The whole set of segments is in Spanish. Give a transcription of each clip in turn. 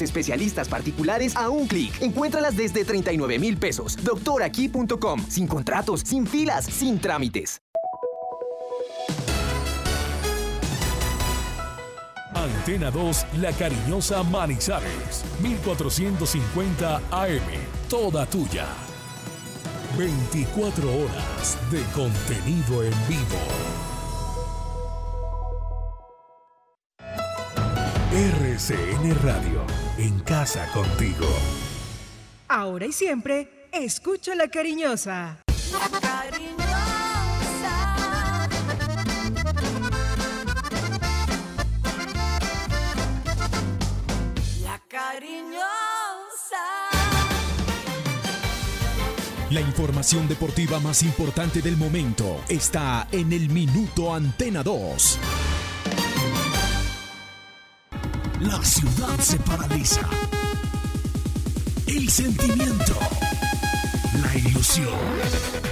especialistas particulares a un clic. Encuéntralas desde 39 mil pesos. Doctoraquí.com. Sin contratos, sin filas, sin trámites. Antena 2, La Cariñosa Manizales, 1450 AM, toda tuya. 24 horas de contenido en vivo. RCN Radio, en casa contigo. Ahora y siempre, escucha La Cariñosa. La Cariñosa. La Cariñosa. La información deportiva más importante del momento está en el Minuto Antena 2. La ciudad se paraliza. El sentimiento. La ilusión.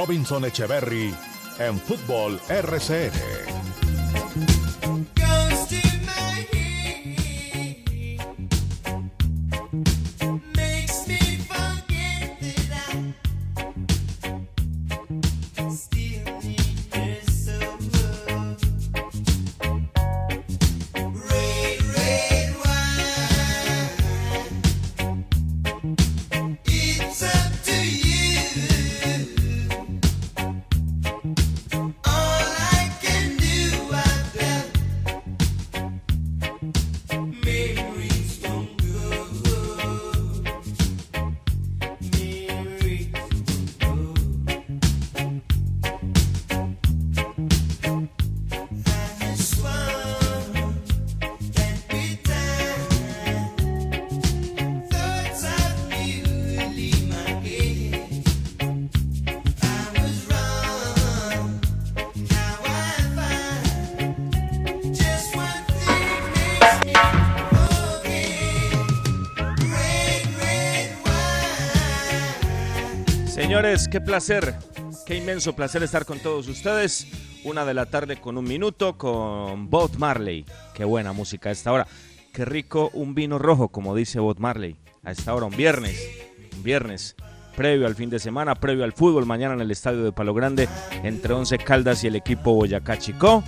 Robinson Echeverry en Fútbol RCN. Qué placer, qué inmenso placer estar con todos ustedes. Una de la tarde con un minuto con Bob Marley. Qué buena música a esta hora. Qué rico un vino rojo, como dice Bob Marley. A esta hora, un viernes. Un viernes previo al fin de semana, previo al fútbol, mañana en el estadio de Palo Grande, entre Once Caldas y el equipo Boyacá Chico.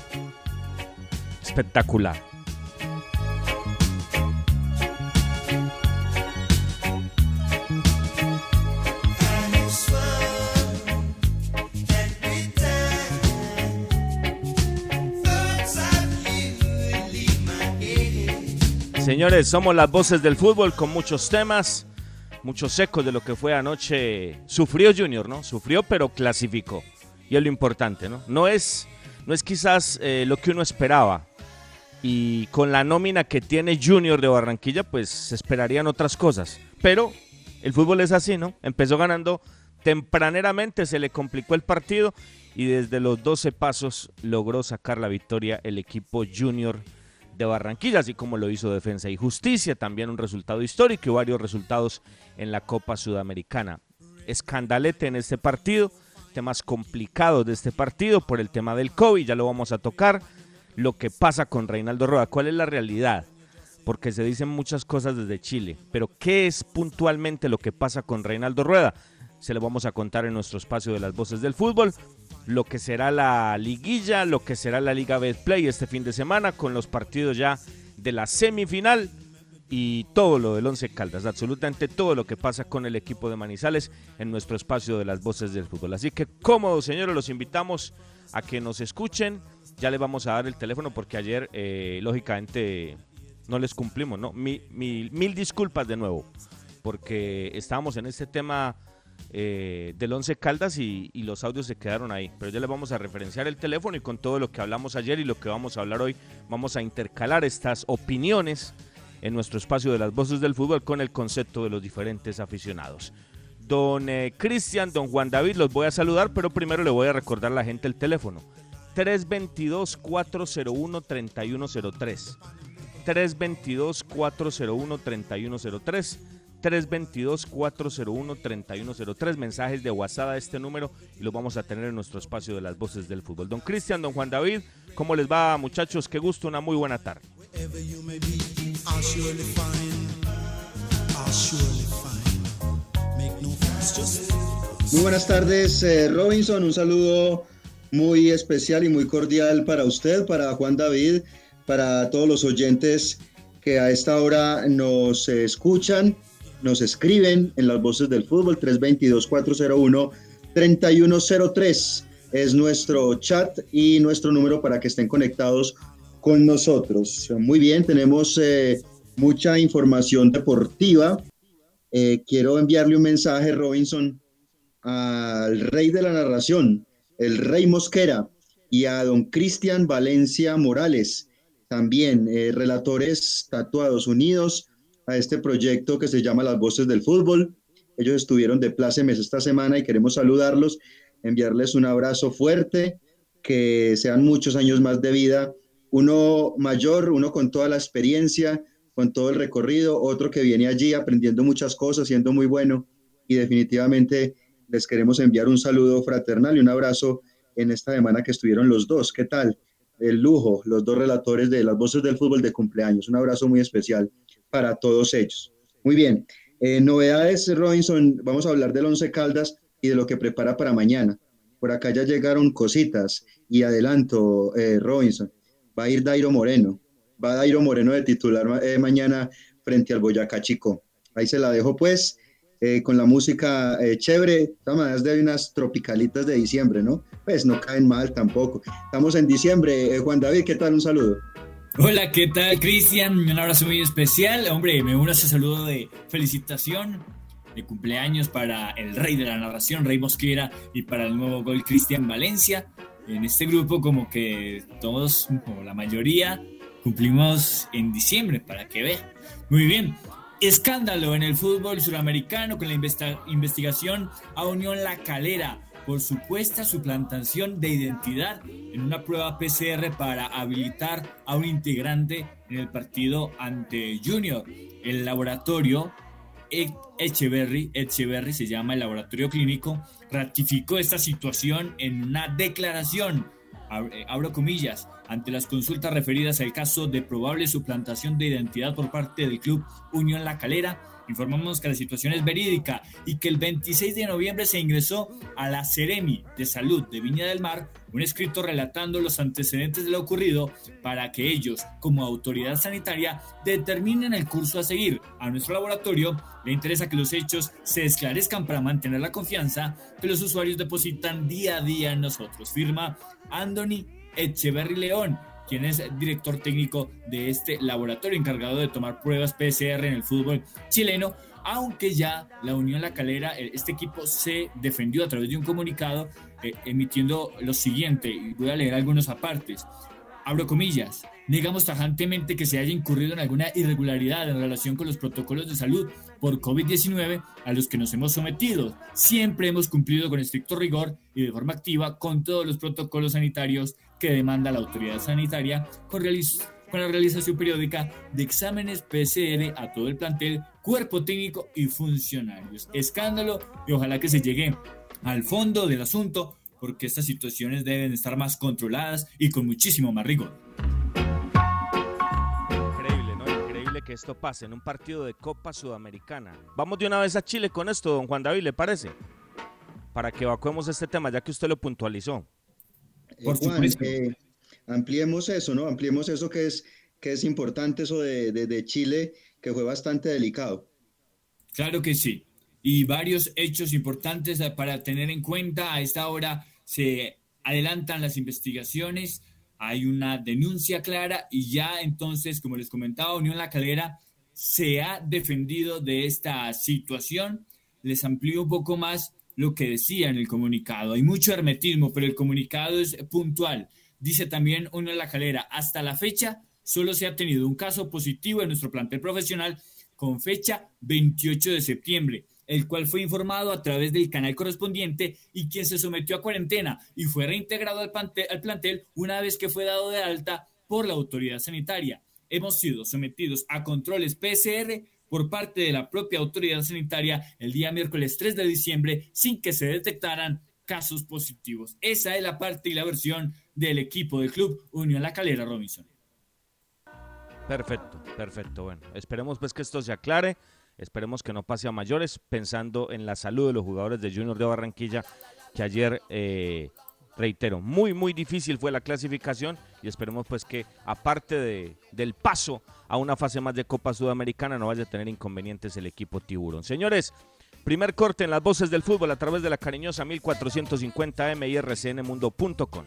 Espectacular. Señores, somos las voces del fútbol con muchos temas, muchos ecos de lo que fue anoche. Sufrió Junior, ¿no? Sufrió, pero clasificó. Y es lo importante, ¿no? No es, no es quizás eh, lo que uno esperaba. Y con la nómina que tiene Junior de Barranquilla, pues se esperarían otras cosas. Pero el fútbol es así, ¿no? Empezó ganando tempraneramente, se le complicó el partido y desde los 12 pasos logró sacar la victoria el equipo Junior de Barranquilla, así como lo hizo Defensa y Justicia, también un resultado histórico y varios resultados en la Copa Sudamericana. Escandalete en este partido, temas complicados de este partido por el tema del COVID, ya lo vamos a tocar, lo que pasa con Reinaldo Rueda, cuál es la realidad, porque se dicen muchas cosas desde Chile, pero ¿qué es puntualmente lo que pasa con Reinaldo Rueda? Se lo vamos a contar en nuestro espacio de las voces del fútbol lo que será la liguilla, lo que será la Liga Betplay este fin de semana con los partidos ya de la semifinal y todo lo del Once Caldas, absolutamente todo lo que pasa con el equipo de Manizales en nuestro espacio de las voces del fútbol. Así que cómodos, señores, los invitamos a que nos escuchen. Ya les vamos a dar el teléfono porque ayer, eh, lógicamente, no les cumplimos, ¿no? mil disculpas de nuevo, porque estábamos en este tema eh, del Once Caldas y, los audios se quedaron ahí. Pero ya les vamos a referenciar el teléfono y con todo lo que hablamos ayer y lo que vamos a hablar hoy, vamos a intercalar estas opiniones en nuestro espacio de las voces del fútbol con el concepto de los diferentes aficionados. Don eh, Cristian, don Juan David, los voy a saludar, pero primero le voy a recordar a la gente el teléfono. 322-401-3103. 322-401-3103. 322-401-3103. Mensajes de WhatsApp a este número y los vamos a tener en nuestro espacio de las voces del fútbol. Don Cristian, don Juan David, ¿cómo les va muchachos? Qué gusto, una muy buena tarde. Muy buenas tardes, eh, Robinson. Un saludo muy especial y muy cordial para usted, para Juan David, para todos los oyentes que a esta hora nos escuchan nos escriben en las voces del fútbol 322-401-3103 es nuestro chat y nuestro número para que estén conectados con nosotros. Muy bien, tenemos eh, mucha información deportiva. Eh, quiero enviarle un mensaje, Robinson, al rey de la narración, el rey Mosquera, y a don Cristian Valencia Morales, también eh, relatores tatuados unidos a este proyecto que se llama Las Voces del Fútbol. Ellos estuvieron de plácemes esta semana y queremos saludarlos, enviarles un abrazo fuerte, que sean muchos años más de vida, uno mayor, uno con toda la experiencia, con todo el recorrido, otro que viene allí aprendiendo muchas cosas, siendo muy bueno y definitivamente les queremos enviar un saludo fraternal y un abrazo en esta semana que estuvieron los dos. ¿Qué tal? El lujo, los dos relatores de las voces del fútbol de cumpleaños. Un abrazo muy especial para todos ellos. Muy bien. Eh, novedades, Robinson, vamos a hablar del Once Caldas y de lo que prepara para mañana. Por acá ya llegaron cositas y adelanto, eh, Robinson. Va a ir Dairo Moreno. Va Dairo Moreno de titular eh, mañana frente al Boyacá Chico. Ahí se la dejo pues, con la música chévere. Además de unas tropicalitas de diciembre, ¿no? Pues no caen mal tampoco. Estamos en diciembre. Juan David, ¿qué tal? Un saludo. Hola, ¿qué tal, Cristian? Un abrazo muy especial. Hombre, me uno a ese saludo de felicitación de cumpleaños para el rey de la narración, Rey Mosquera, y para el nuevo gol, Cristian Valencia. En este grupo, como que todos, o la mayoría, cumplimos en diciembre, para que vean. Muy bien. Escándalo en el fútbol suramericano con la investigación a Unión La Calera por supuesta suplantación de identidad en una prueba PCR para habilitar a un integrante en el partido ante Junior. El laboratorio Echeverry, Echeverry se llama el laboratorio clínico, ratificó esta situación en una declaración, abro comillas, ante las consultas referidas al caso de probable suplantación de identidad por parte del club Unión La Calera Informamos que la situación es verídica y que el 26 de noviembre se ingresó a la Ceremi de Salud de Viña del Mar un escrito relatando los antecedentes de lo ocurrido para que ellos, como autoridad sanitaria, determinen el curso a seguir. A nuestro laboratorio le interesa que los hechos se esclarezcan para mantener la confianza que los usuarios depositan día a día en nosotros. Firma Anthony Echeverry León, quien es director técnico de este laboratorio encargado de tomar pruebas PCR en el fútbol chileno, aunque ya la Unión La Calera, eh, este equipo se defendió a través de un comunicado eh, emitiendo lo siguiente, y voy a leer algunos apartes. Abro comillas, negamos tajantemente que se haya incurrido en alguna irregularidad en relación con los protocolos de salud por COVID-19 a los que nos hemos sometido. Siempre hemos cumplido con estricto rigor y de forma activa con todos los protocolos sanitarios que demanda la autoridad sanitaria con, la realización periódica de exámenes PCR a todo el plantel, cuerpo técnico y funcionarios. Escándalo y ojalá que se llegue al fondo del asunto porque estas situaciones deben estar más controladas y con muchísimo más rigor. Increíble, ¿no? Increíble que esto pase en un partido de Copa Sudamericana. Vamos de una vez a Chile con esto, don Juan David, ¿le parece? Para que evacuemos este tema, ya que usted lo puntualizó. Por Juan, eh, ampliemos eso, ¿no? Ampliemos eso que es, que es importante, eso de, de, Chile que fue bastante delicado. Claro que sí. Y varios hechos importantes para tener en cuenta. A esta hora se adelantan las investigaciones, hay una denuncia clara y ya entonces, como les comentaba, Unión La Calera se ha defendido de esta situación. Les amplío un poco más lo que decía en el comunicado. Hay mucho hermetismo, pero el comunicado es puntual. Dice también Unión La Calera, hasta la fecha solo se ha tenido un caso positivo en nuestro plantel profesional con fecha 28 de septiembre, el cual fue informado a través del canal correspondiente y quien se sometió a cuarentena y fue reintegrado al plantel, al plantel una vez que fue dado de alta por la autoridad sanitaria. Hemos sido sometidos a controles PCR por parte de la propia autoridad sanitaria el día miércoles 3 de diciembre sin que se detectaran casos positivos. Esa es la parte y la versión del equipo del club Unión La Calera Robinson. Perfecto, perfecto. Bueno, esperemos pues que esto se aclare, esperemos que no pase a mayores, pensando en la salud de los jugadores de Junior de Barranquilla, que ayer, eh, reitero, muy, muy difícil fue la clasificación y esperemos pues que aparte de, del paso a una fase más de Copa Sudamericana no vaya a tener inconvenientes el equipo Tiburón. Señores, primer corte en las voces del fútbol a través de la cariñosa 1450M y rcnmundo.com.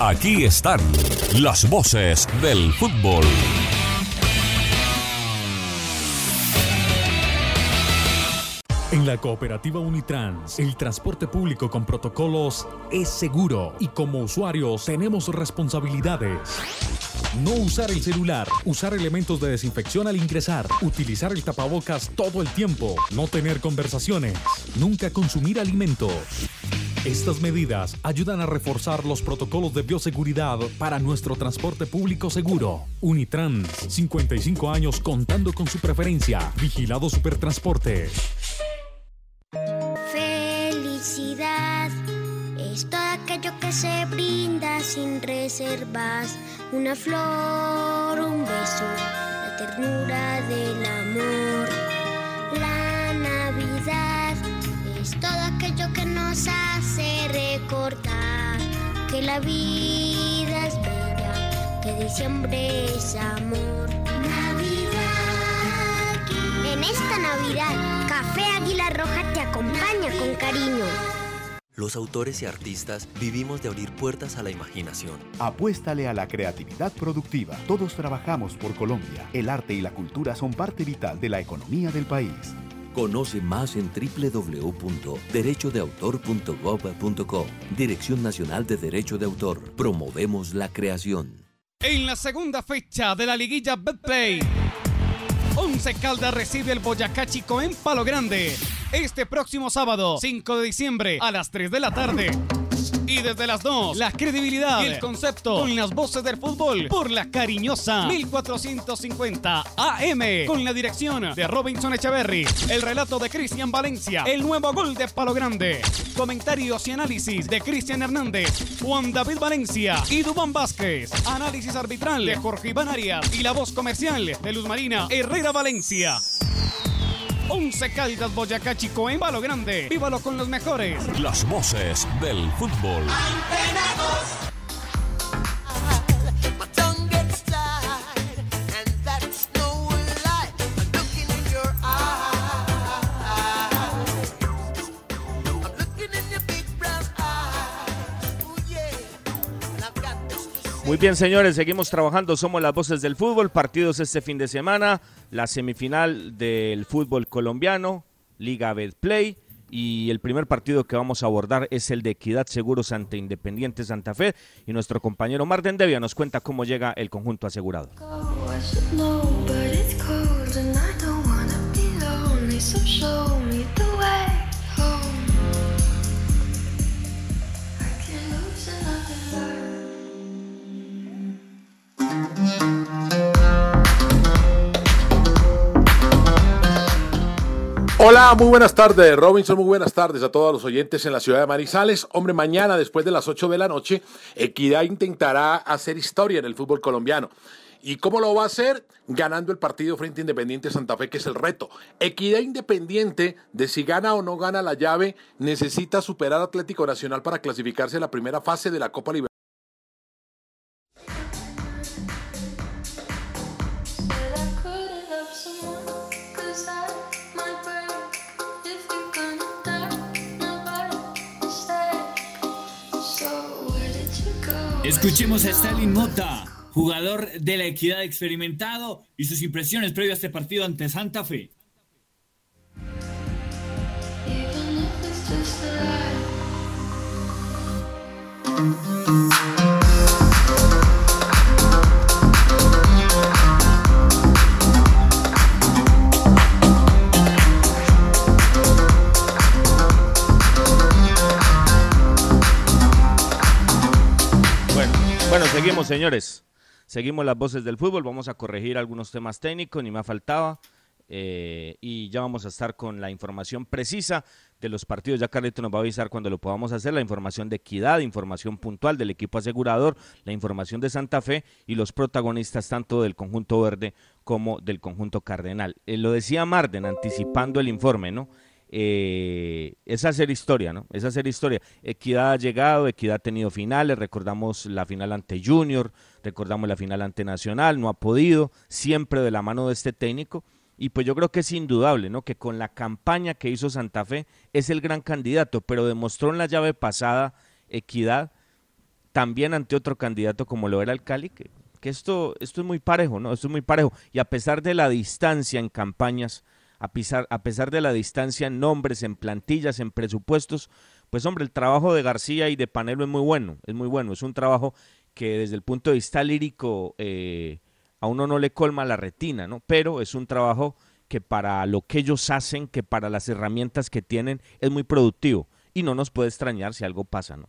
Aquí están las voces del fútbol. En la cooperativa Unitrans, el transporte público con protocolos es seguro y como usuarios tenemos responsabilidades. No usar el celular, usar elementos de desinfección al ingresar, utilizar el tapabocas todo el tiempo, no tener conversaciones, nunca consumir alimentos. Estas medidas ayudan a reforzar los protocolos de bioseguridad para nuestro transporte público seguro. Unitrans, 55 años contando con su preferencia. Vigilado Supertransporte. Felicidad es aquello que se brinda sin reservas. Una flor, un beso, la ternura del amor. Todo aquello que nos hace recordar que la vida es bella, que diciembre es amor. Navidad. En esta Navidad, Café Águila Roja te acompaña con cariño. Los autores y artistas vivimos de abrir puertas a la imaginación. Apuéstale a la creatividad productiva. Todos trabajamos por Colombia. El arte y la cultura son parte vital de la economía del país. Conoce más en www.derechodeautor.gov.co. Dirección Nacional de Derecho de Autor. Promovemos la creación. En la segunda fecha de la liguilla Betplay, Once Caldas recibe el Boyacá Chico en Palo Grande. Este próximo sábado, 5 de diciembre, a las 3 de la tarde. Y desde las 2, la credibilidad y el concepto con las voces del fútbol por la cariñosa 1450 AM con la dirección de Robinson Echeverry, el relato de Cristian Valencia, el nuevo gol de Palo Grande, comentarios y análisis de Cristian Hernández, Juan David Valencia y Dubán Vázquez, análisis arbitral de Jorge Iván Arias y la voz comercial de Luz Marina Herrera Valencia. 11 Caldas Boyacá Chico en Palo Grande. Vívalo con los mejores. Las voces del fútbol. Muy bien, señores, seguimos trabajando. Somos las voces del fútbol. Partidos este fin de semana. La semifinal del fútbol colombiano, Liga Betplay. Y el primer partido que vamos a abordar es el de Equidad Seguros ante Independiente Santa Fe. Y nuestro compañero Marden Devia nos cuenta cómo llega el conjunto asegurado. Hola, muy buenas tardes, Robinson, muy buenas tardes a todos los oyentes en la ciudad de Manizales. Hombre, mañana después de las 8 de la noche, Equidad intentará hacer historia en el fútbol colombiano. ¿Y cómo lo va a hacer? Ganando el partido frente a Independiente Santa Fe, que es el reto. Equidad Independiente, de si gana o no gana la llave, necesita superar Atlético Nacional para clasificarse a la primera fase de la Copa Libertadores. Escuchemos a Stalin Mota, jugador de la Equidad experimentado, y sus impresiones previo a este partido ante Santa Fe. Seguimos, señores. Seguimos las voces del fútbol. Vamos a corregir algunos temas técnicos, ni más faltaba. Eh, y ya vamos a estar con la información precisa de los partidos. Ya Carlito nos va a avisar cuando lo podamos hacer, la información de equidad, información puntual del equipo asegurador, la información de Santa Fe y los protagonistas tanto del conjunto verde como del conjunto cardenal. Eh, lo decía Marden anticipando el informe, ¿no? Eh, es hacer historia, ¿no? Es hacer historia. Equidad ha llegado, Equidad ha tenido finales, recordamos la final ante Junior, recordamos la final ante Nacional, no ha podido, siempre de la mano de este técnico. Y pues yo creo que es indudable, ¿no? Que con la campaña que hizo Santa Fe es el gran candidato, pero demostró en la llave pasada Equidad también ante otro candidato como lo era el Cali, que, esto, esto es muy parejo, ¿no? Esto es muy parejo. Y a pesar de la distancia en campañas, a pesar, de la distancia en nombres, en plantillas, en presupuestos, pues hombre, el trabajo de García y de Panelo es muy bueno, es muy bueno, es un trabajo que desde el punto de vista lírico eh, a uno no le colma la retina, ¿no? Pero es un trabajo que para lo que ellos hacen, que para las herramientas que tienen, es muy productivo. Y no nos puede extrañar si algo pasa, ¿no?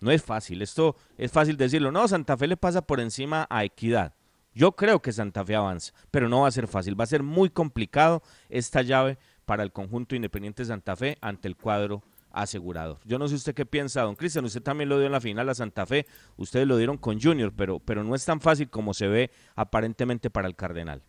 No es fácil, esto es fácil decirlo, no, Santa Fe le pasa por encima a Equidad, yo creo que Santa Fe avanza, pero no va a ser fácil. Va a ser muy complicado esta llave para el conjunto Independiente Santa Fe ante el cuadro asegurado. Yo no sé usted qué piensa, don Cristian. Usted también lo dio en la final a Santa Fe. Ustedes lo dieron con Junior, pero, pero no es tan fácil como se ve aparentemente para el Cardenal.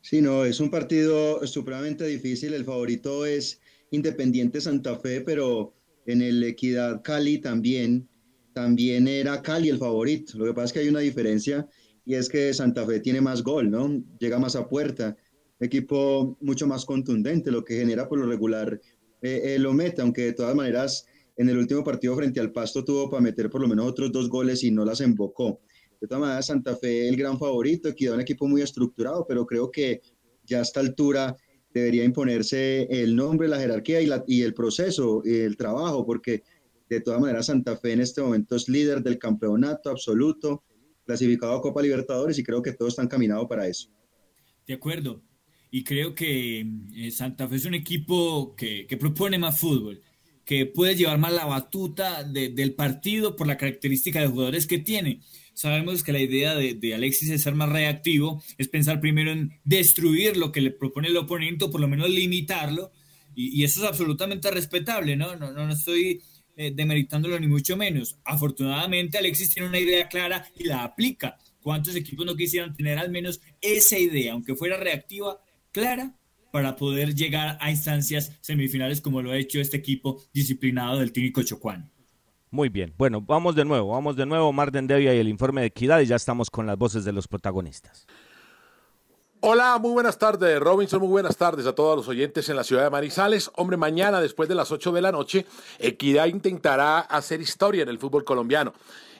Sí, no, es un partido supremamente difícil. El favorito es Independiente Santa Fe, pero en el Equidad Cali también también era Cali el favorito. Lo que pasa es que hay una diferencia y es que Santa Fe tiene más gol, ¿no? Llega más a puerta, equipo mucho más contundente, lo que genera por lo regular eh, eh, lo mete, aunque de todas maneras en el último partido frente al Pasto tuvo para meter por lo menos otros dos goles y no las embocó. De todas maneras, Santa Fe el gran favorito, quedó un equipo muy estructurado, pero creo que ya a esta altura debería imponerse el nombre, la jerarquía y, la, y el proceso, el trabajo, porque de todas maneras, Santa Fe en este momento es líder del campeonato absoluto, clasificado a Copa Libertadores y creo que todos están caminados para eso. De acuerdo. Y creo que eh, Santa Fe es un equipo que, propone más fútbol, que puede llevar más la batuta del partido por la característica de jugadores que tiene. Sabemos que la idea de, Alexis es ser más reactivo, es pensar primero en destruir lo que le propone el oponente o por lo menos limitarlo. Y, eso es absolutamente respetable, ¿no? No, no, no estoy eh, demeritándolo ni mucho menos. Afortunadamente Alexis tiene una idea clara y la aplica. ¿Cuántos equipos no quisieran tener al menos esa idea, aunque fuera reactiva, clara, para poder llegar a instancias semifinales como lo ha hecho este equipo disciplinado del técnico Chocuán? Muy bien, bueno, vamos de nuevo, vamos de nuevo, Marden Devia y el informe de equidad y ya estamos con las voces de los protagonistas. Hola, muy buenas tardes, Robinson, muy buenas tardes a todos los oyentes en la ciudad de Manizales. Hombre, mañana después de las 8 de la noche, Equidad intentará hacer historia en el fútbol colombiano.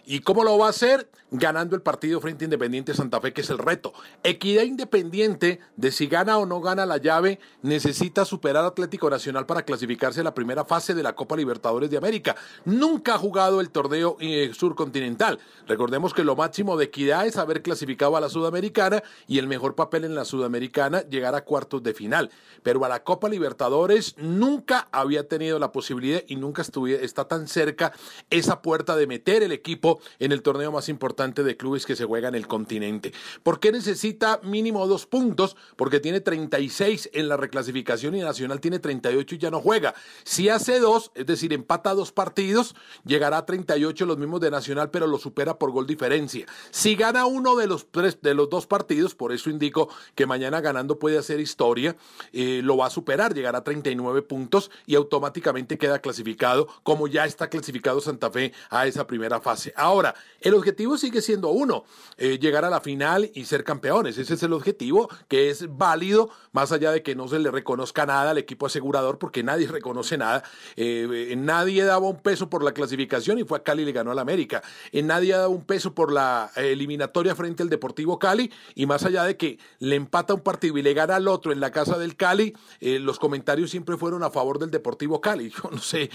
¿Y cómo lo va a hacer? Ganando el partido frente a Independiente Santa Fe, que es el reto. Equidad Independiente, de si gana o no gana la llave, necesita superar Atlético Nacional para clasificarse a la primera fase de la Copa Libertadores de América. Nunca ha jugado el torneo eh, surcontinental. Recordemos que lo máximo de Equidad es haber clasificado a la Sudamericana y el mejor papel en la Sudamericana llegar a cuartos de final. Pero a la Copa Libertadores nunca había tenido la posibilidad y nunca está tan cerca esa puerta de meter el equipo en el torneo más importante de clubes que se juega en el continente. ¿Por qué necesita mínimo dos puntos? Porque tiene 36 en la reclasificación y Nacional tiene 38 y ya no juega. Si hace dos, es decir, empata dos partidos, llegará a 38 los mismos de Nacional, pero lo supera por gol diferencia. Si gana uno de los, tres, de los dos partidos, por eso indico que mañana ganando puede hacer historia, eh, lo va a superar, llegará a 39 puntos y automáticamente queda clasificado, como ya está clasificado Santa Fe a esa primera fase. Ahora, el objetivo sigue siendo uno, eh, llegar a la final y ser campeones. Ese es el objetivo que es válido, más allá de que no se le reconozca nada al equipo asegurador, porque nadie reconoce nada. Eh, nadie daba un peso por la clasificación y fue a Cali y le ganó al América. nadie daba un peso por la eliminatoria frente al Deportivo Cali y más allá de que le empata un partido y le gana al otro en la casa del Cali, los comentarios siempre fueron a favor del Deportivo Cali. Yo no sé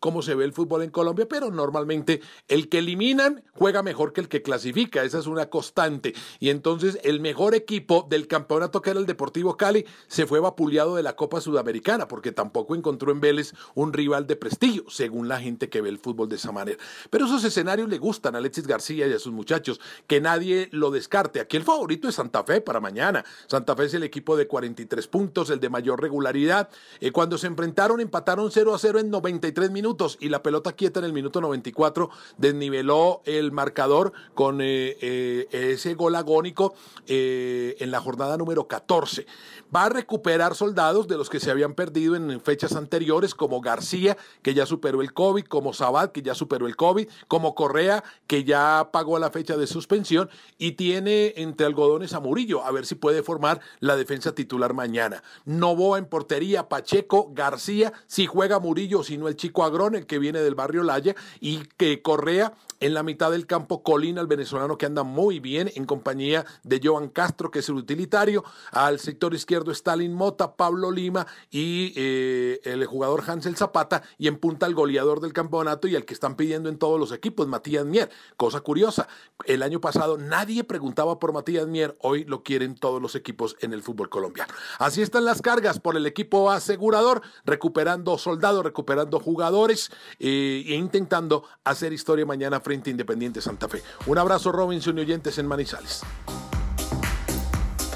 cómo se ve el fútbol en Colombia, pero normalmente el que eliminan juega mejor que el que clasifica, esa es una constante. Y entonces el mejor equipo del campeonato que era el Deportivo Cali se fue vapuleado de la Copa Sudamericana, porque tampoco encontró en Vélez un rival de prestigio, según la gente que ve el fútbol de esa manera. Pero esos escenarios le gustan a Alexis García y a sus muchachos, que nadie lo descarte. Aquí el favorito es Santa Fe para mañana. Santa Fe es el equipo de 43 puntos, el de mayor regularidad. Eh, cuando se enfrentaron, empataron 0 a 0 en 93 minutos y la pelota quieta en el minuto 94 desniveló el marcador con eh, eh, ese gol agónico eh, en la jornada número 14. Va a recuperar soldados de los que se habían perdido en fechas anteriores, como García, que ya superó el COVID, como Sabat, que ya superó el COVID, como Correa, que ya pagó la fecha de suspensión, y tiene entre algodones a Murillo, a ver si puede formar la defensa titular mañana. Novoa en portería, Pacheco, García, si juega Murillo, si no el chico Agrón, el que viene del barrio Laya, y que Correa en la mitad del campo Colina, el venezolano que anda muy bien en compañía de Joan Castro, que es el utilitario. Al sector izquierdo Stalin Mota, Pablo Lima y eh, el jugador Hansel Zapata. Y en punta el goleador del campeonato y el que están pidiendo en todos los equipos, Matías Mier. Cosa curiosa, el año pasado nadie preguntaba por Matías Mier, hoy lo quieren todos los equipos en el fútbol colombiano. Así están las cargas por el equipo asegurador, recuperando soldados, recuperando jugadores eh, e intentando hacer historia mañana frente Independiente Santa Fe. Un abrazo Robinson y oyentes en Manizales.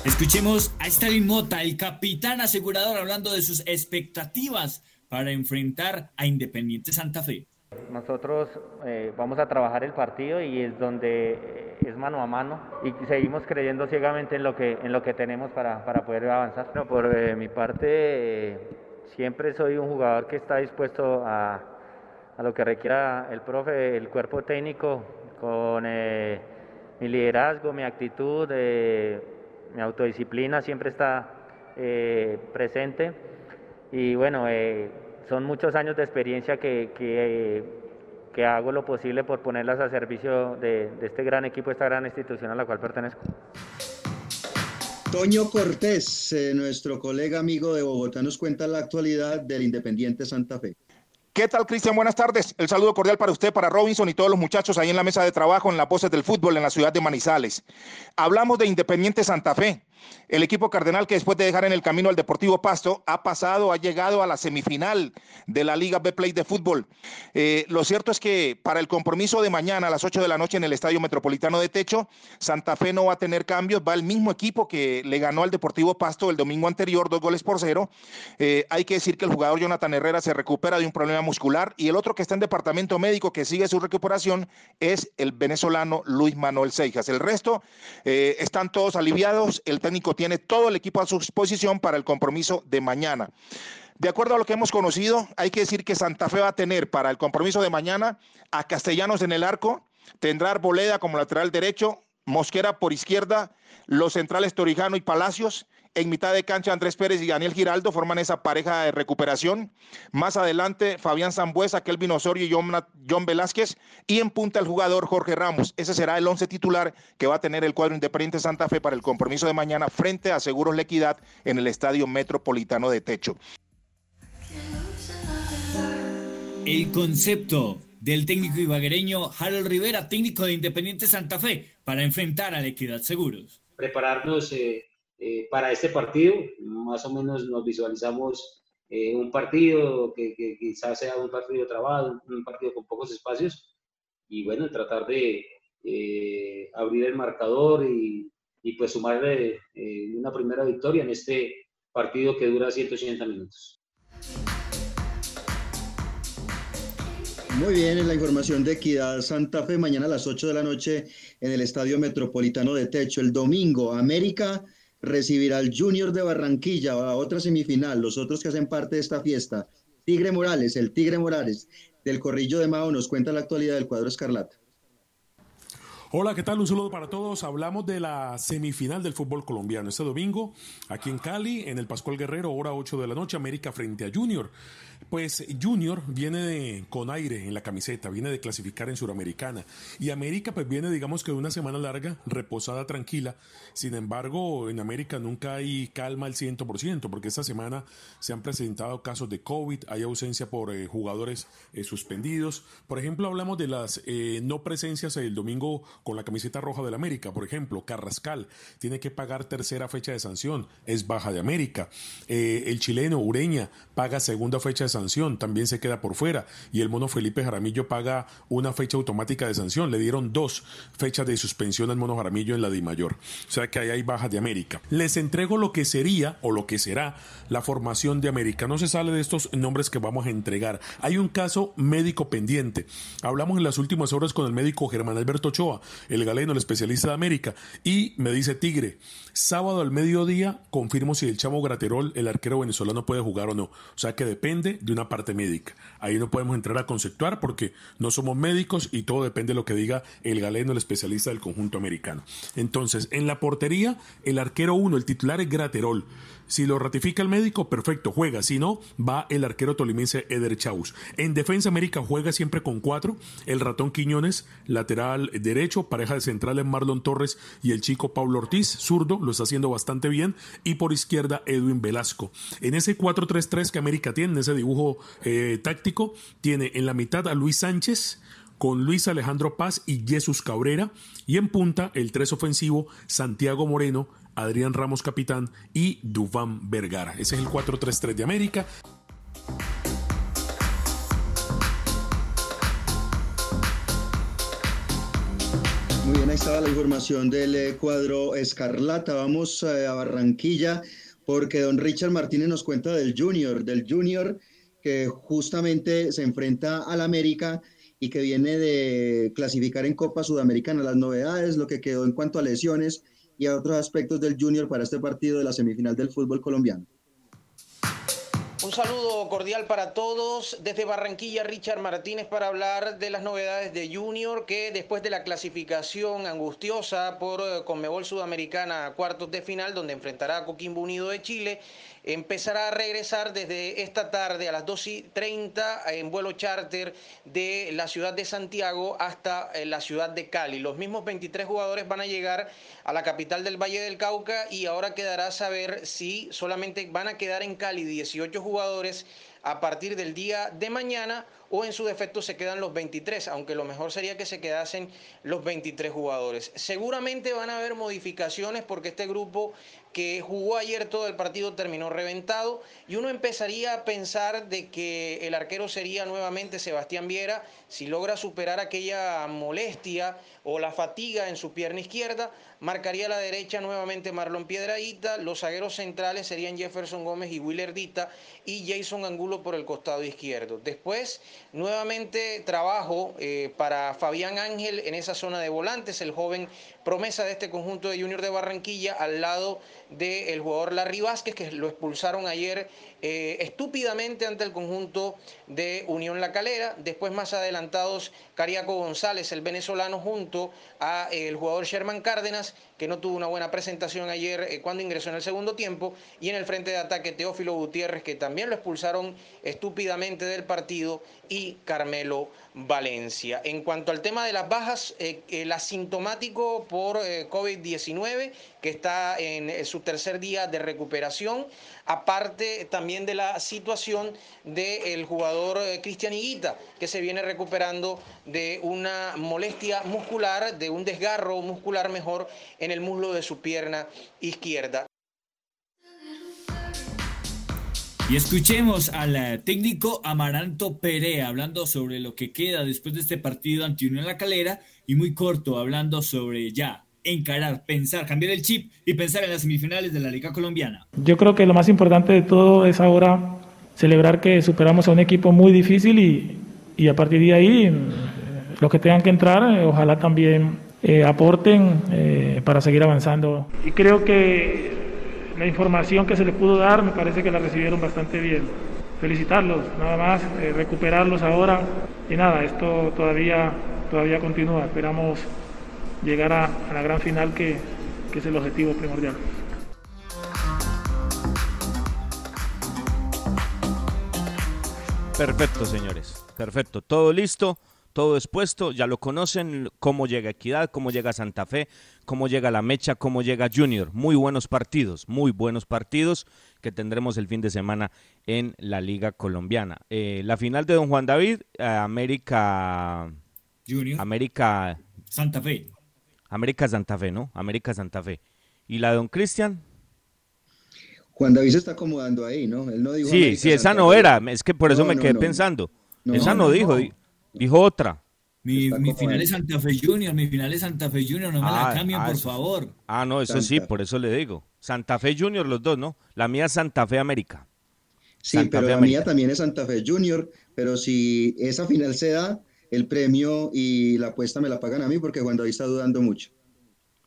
Escuchemos a Stalin Mota, el capitán asegurador, hablando de sus expectativas para enfrentar a Independiente Santa Fe. Nosotros eh, vamos a trabajar el partido y es donde eh, es mano a mano y seguimos creyendo ciegamente en lo que, en lo que tenemos para, para poder avanzar. por eh, mi parte, siempre soy un jugador que está dispuesto a, a lo que requiera el profe, el cuerpo técnico, con eh, mi liderazgo, mi actitud, eh, mi autodisciplina siempre está eh, presente. Y bueno, son muchos años de experiencia que, que, hago lo posible por ponerlas a servicio de, de este gran equipo, esta gran institución a la cual pertenezco. Toño Cortés, nuestro colega amigo de Bogotá, nos cuenta la actualidad del Independiente Santa Fe. ¿Qué tal, Cristian? Buenas tardes. El saludo cordial para usted, para Robinson y todos los muchachos ahí en la mesa de trabajo en las voces del fútbol en la ciudad de Manizales. Hablamos de Independiente Santa Fe. El equipo cardenal que después de dejar en el camino al Deportivo Pasto ha pasado, ha llegado a la semifinal de la Liga B-Play de fútbol. Eh, lo cierto es que para el compromiso de mañana a las 8 de la noche en el Estadio Metropolitano de Techo, Santa Fe no va a tener cambios, va el mismo equipo que le ganó al Deportivo Pasto el domingo anterior, dos goles por cero. Eh, hay que decir que el jugador Jonathan Herrera se recupera de un problema muscular y el otro que está en departamento médico que sigue su recuperación es el venezolano Luis Manuel Seijas. El resto eh, están todos aliviados, el técnico tiene todo el equipo a su disposición para el compromiso de mañana. De acuerdo a lo que hemos conocido, hay que decir que Santa Fe va a tener para el compromiso de mañana a Castellanos en el arco, tendrá Arboleda como lateral derecho, Mosquera por izquierda, los centrales Torijano y Palacios, en mitad de cancha, Andrés Pérez y Daniel Giraldo forman esa pareja de recuperación. Más adelante, Fabián Zambuesa, Kelvin Osorio y John, Velázquez. Y en punta el jugador Jorge Ramos. Ese será el once titular que va a tener el cuadro Independiente Santa Fe para el compromiso de mañana frente a Seguros Lequidad en el Estadio Metropolitano de Techo. El concepto del técnico ibaguereño Harold Rivera, técnico de Independiente Santa Fe, para enfrentar a la Equidad Seguros. Prepararnos eh, eh, para este partido. Más o menos nos visualizamos eh, un partido que, quizás sea un partido trabado, un partido con pocos espacios y bueno, tratar de abrir el marcador y, y pues sumarle una primera victoria en este partido que dura 180 minutos. Muy bien, en la información de Equidad Santa Fe, mañana a las 8 de la noche en el Estadio Metropolitano de Techo. El domingo, América recibirá al Junior de Barranquilla a otra semifinal, los otros que hacen parte de esta fiesta. Tigre Morales, el Tigre Morales del Corrillo de Mao nos cuenta la actualidad del cuadro Escarlata. Hola, ¿qué tal? Un saludo para todos. Hablamos de la semifinal del fútbol colombiano. Este domingo, aquí en Cali, en el Pascual Guerrero, hora 8 de la noche, América frente a Junior. Pues Junior viene con aire en la camiseta, viene de clasificar en Suramericana. Y América pues viene digamos que de una semana larga, reposada, tranquila. Sin embargo, en América nunca hay calma al 100%, porque esta semana se han presentado casos de COVID, hay ausencia por eh, jugadores eh, suspendidos. Por ejemplo, hablamos de las eh, no presencias el domingo con la camiseta roja del América. Por ejemplo, Carrascal tiene que pagar tercera fecha de sanción, es baja de América. el chileno Ureña paga segunda fecha de sanción, también se queda por fuera. Y el mono Felipe Jaramillo paga una fecha automática de sanción. Le dieron dos fechas de suspensión al mono Jaramillo en la Di Mayor. O sea que ahí hay bajas de América. Les entrego lo que sería o lo que será la formación de América. No se sale de estos nombres que vamos a entregar. Hay un caso médico pendiente. Hablamos en las últimas horas con el médico Germán Alberto Ochoa, el galeno, el especialista de América, y me dice Tigre, sábado al mediodía confirmo si el chamo Graterol, el arquero venezolano, puede jugar o no. O sea que depende de una parte médica. Ahí no podemos entrar a conceptuar porque no somos médicos y todo depende de lo que diga el galeno, el especialista del conjunto americano. Entonces, en la portería, el arquero 1, el titular es Graterol. Si lo ratifica el médico, perfecto, juega. Si no, va el arquero tolimense Eder Chaus. En Defensa América juega siempre con cuatro. El ratón Quiñones, lateral derecho, pareja de centrales Marlon Torres y el chico Pablo Ortiz, zurdo, lo está haciendo bastante bien. Y por izquierda, Edwin Velasco. En ese 4-3-3 que América tiene, en ese dibujo eh, táctico, tiene en la mitad a Luis Sánchez con Luis Alejandro Paz y Jesús Cabrera, y en punta el tres ofensivo Santiago Moreno, Adrián Ramos capitán y Duván Vergara. Ese es el 4-3-3 de América. Muy bien, ahí estaba la información del eh, cuadro Escarlata. Vamos eh, a Barranquilla porque don Richard Martínez nos cuenta del Junior, del Junior que justamente se enfrenta al América y que viene de clasificar en Copa Sudamericana. Las novedades, lo que quedó en cuanto a lesiones y a otros aspectos del Junior para este partido de la semifinal del fútbol colombiano. Un saludo cordial para todos. Desde Barranquilla, Richard Martínez para hablar de las novedades de Junior, que después de la clasificación angustiosa por eh, Conmebol Sudamericana a cuartos de final, donde enfrentará a Coquimbo Unido de Chile, empezará a regresar desde esta tarde a las 2 y 30 en vuelo charter de la ciudad de Santiago hasta eh, la ciudad de Cali. Los mismos 23 jugadores van a llegar a la capital del Valle del Cauca y ahora quedará saber si solamente van a quedar en Cali 18 jugadores a partir del día de mañana o en su defecto se quedan los 23, aunque lo mejor sería que se quedasen los 23 jugadores. Seguramente van a haber modificaciones porque este grupo que jugó ayer todo el partido terminó reventado y uno empezaría a pensar de que el arquero sería nuevamente Sebastián Viera si logra superar aquella molestia o la fatiga en su pierna izquierda, marcaría a la derecha nuevamente Marlon Piedradita, los zagueros centrales serían Jefferson Gómez y Willer Dita y Jason Angulo por el costado izquierdo. Después, nuevamente trabajo eh, para Fabián Ángel en esa zona de volantes, el joven promesa de este conjunto de Junior de Barranquilla al lado del jugador Larry Vázquez, que lo expulsaron ayer eh, estúpidamente ante el conjunto de Unión La Calera. Después, más adelantados, Cariaco González, el venezolano, junto a eh, el jugador Sherman Cárdenas, que no tuvo una buena presentación ayer eh, cuando ingresó en el segundo tiempo. Y en el frente de ataque, Teófilo Gutiérrez, que también lo expulsaron estúpidamente del partido, y Carmelo Valencia. En cuanto al tema de las bajas, el asintomático por COVID-19, que está en su tercer día de recuperación, aparte también de la situación del jugador eh, Cristian Higuita, que se viene recuperando de una molestia muscular, de un desgarro muscular mejor en el muslo de su pierna izquierda. Y escuchemos al eh, técnico Amaranto Perea hablando sobre lo que queda después de este partido ante Unión La Calera y muy corto hablando sobre ya encarar, pensar, cambiar el chip y pensar en las semifinales de la Liga Colombiana? Yo creo que lo más importante de todo es ahora celebrar que superamos a un equipo muy difícil y, y a partir de ahí mm, los que tengan que entrar, eh, ojalá también eh, aporten eh, para seguir avanzando. Y creo que la información que se les pudo dar me parece que la recibieron bastante bien. Felicitarlos, nada más, recuperarlos ahora y nada, esto todavía, todavía continúa. Esperamos llegar a, a la gran final que, que es el objetivo primordial. Perfecto, señores. Perfecto. Todo listo, todo expuesto. Ya lo conocen. Cómo llega Equidad, cómo llega Santa Fe, cómo llega La Mecha, cómo llega Junior. Muy buenos partidos, muy buenos partidos que tendremos el fin de semana en la Liga Colombiana. Eh, la final de Don Juan David, eh, América. Junior. América. Santa Fe. América Santa Fe, ¿no? América Santa Fe. ¿Y la de Don Cristian? Juan David se está acomodando ahí, ¿no? Él no dijo Sí, América sí, esa Santa no Fe. era. Es que por eso No, me no, quedé no. pensando. No, esa no, no, dijo, dijo otra. Mi, final es Santa Fe Junior, mi final es Santa Fe Junior, no me la cambien, por eso- favor. Ah, no, eso sí, por eso le digo. Santa Fe Junior, los dos, ¿no? La mía es Santa Fe América. Sí, Santa pero Fe la América. mía también es Santa Fe Junior, pero si esa final se da, el premio y la apuesta me la pagan a mí porque Juan David está dudando mucho.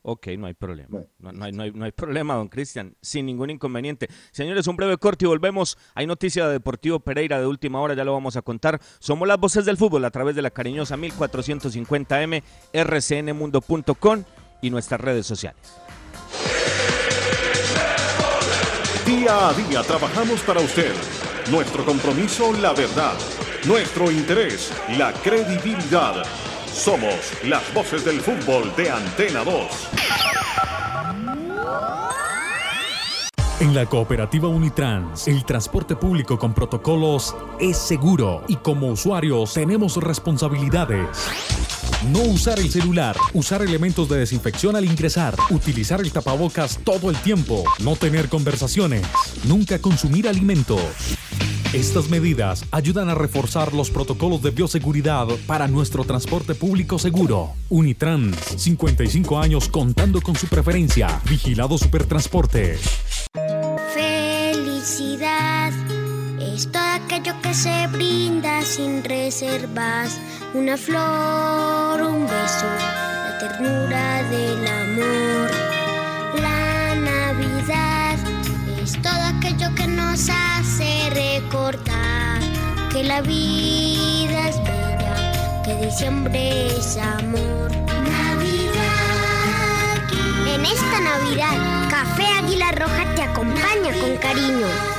Ok, no hay problema. No, no hay, no hay- no hay problema, don Cristian. Sin ningún inconveniente. Señores, un breve corte y volvemos. Hay noticia de Deportivo Pereira de última hora, ya lo vamos a contar. Somos las voces del fútbol a través de la cariñosa 1450M, rcnmundo.com y nuestras redes sociales. Día a día trabajamos para usted. Nuestro compromiso, la verdad. Nuestro interés, la credibilidad. Somos las voces del fútbol de Antena 2. En la cooperativa Unitrans, el transporte público con protocolos es seguro y como usuarios tenemos responsabilidades. No usar el celular, usar elementos de desinfección al ingresar, utilizar el tapabocas todo el tiempo, no tener conversaciones, nunca consumir alimentos. Estas medidas ayudan a reforzar los protocolos de bioseguridad para nuestro transporte público seguro. Unitrans, 55 años contando con su preferencia. Vigilado Supertransporte. Felicidad es todo aquello que se brinda sin reservas. Una flor, un beso, la ternura del amor. Es todo aquello que nos hace recordar que la vida es bella, que diciembre es amor. Navidad. En esta Navidad, Café Águila Roja te acompaña con cariño.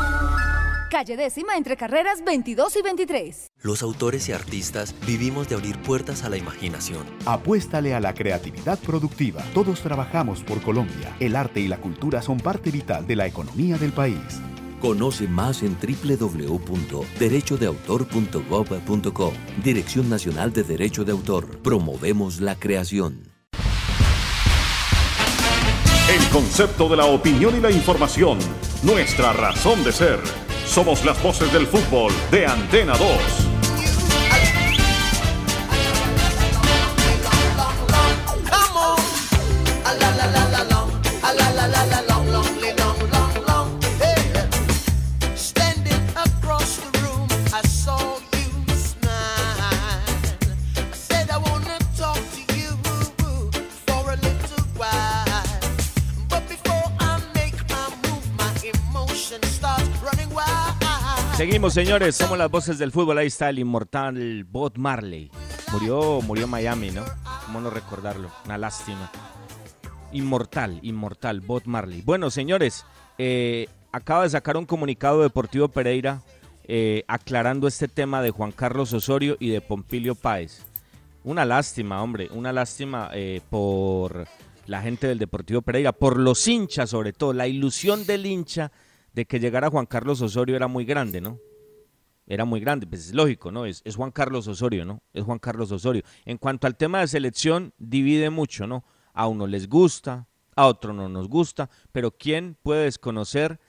Calle décima entre carreras 22 y 23. Los autores y artistas vivimos de abrir puertas a la imaginación. Apuéstale a la creatividad productiva. Todos trabajamos por Colombia. El arte y la cultura son parte vital de la economía del país. Conoce más en www.derechodeautor.gov.co. Dirección Nacional de Derecho de Autor. Promovemos la creación. El concepto de la opinión y la información. Nuestra razón de ser. Somos las voces del fútbol de Antena 2. Seguimos, señores, somos las voces del fútbol. Ahí está el inmortal Bob Marley. Murió, murió en Miami, ¿no? ¿Cómo no recordarlo? Una lástima. Inmortal, inmortal, Bob Marley. Bueno, señores, eh, acaba de sacar un comunicado Deportivo Pereira eh, aclarando este tema de Juan Carlos Osorio y de Pompilio Páez. Una lástima, hombre, una lástima eh, por la gente del Deportivo Pereira, por los hinchas sobre todo. La ilusión del hincha de que llegara Juan Carlos Osorio era muy grande, ¿no? Era muy grande, pues es lógico, ¿no? Es, Juan Carlos Osorio, ¿no? Es Juan Carlos Osorio. En cuanto al tema de selección, divide mucho, ¿no? A uno les gusta, a otro no nos gusta, pero ¿quién puede desconocer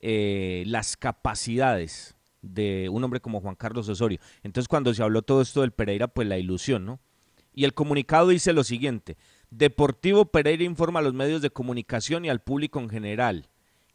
eh, las capacidades de un hombre como Juan Carlos Osorio? Entonces, cuando se habló todo esto del Pereira, pues la ilusión, ¿no? Y el comunicado dice lo siguiente, Deportivo Pereira informa a los medios de comunicación y al público en general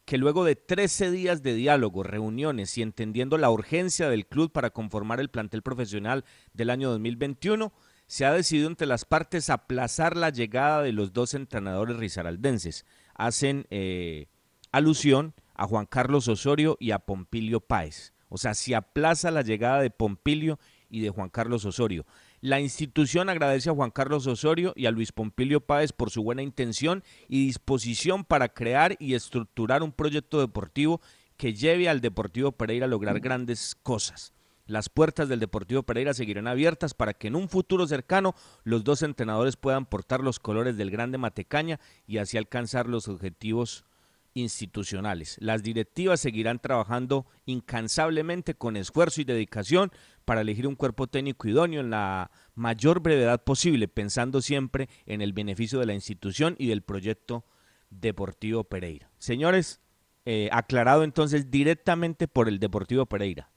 que luego de 13 días de diálogo, reuniones y entendiendo la urgencia del club para conformar el plantel profesional del año 2021, se ha decidido entre las partes aplazar la llegada de los dos entrenadores risaraldenses. Hacen eh, alusión a Juan Carlos Osorio y a Pompilio Páez. O sea, se aplaza la llegada de Pompilio y de Juan Carlos Osorio. La institución agradece a Juan Carlos Osorio y a Luis Pompilio Páez por su buena intención y disposición para crear y estructurar un proyecto deportivo que lleve al Deportivo Pereira a lograr grandes cosas. Las puertas del Deportivo Pereira seguirán abiertas para que en un futuro cercano los dos entrenadores puedan portar los colores del Grande Matecaña y así alcanzar los objetivos institucionales. Las directivas seguirán trabajando incansablemente con esfuerzo y dedicación para elegir un cuerpo técnico idóneo en la mayor brevedad posible, pensando siempre en el beneficio de la institución y del proyecto Deportivo Pereira. Señores, eh, aclarado entonces directamente por el Deportivo Pereira.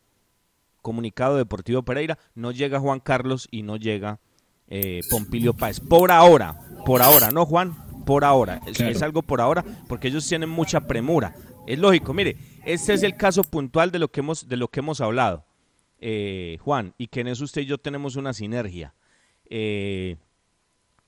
Comunicado Deportivo Pereira, no llega Juan Carlos y no llega eh, Pompilio Páez. Por ahora, por ahora, ¿no, Juan? Por ahora. Es, algo por ahora porque ellos tienen mucha premura. Es lógico, mire, este es el caso puntual de lo que hemos, de lo que hemos hablado, eh, Juan, y que en eso usted y yo tenemos una sinergia. Eh,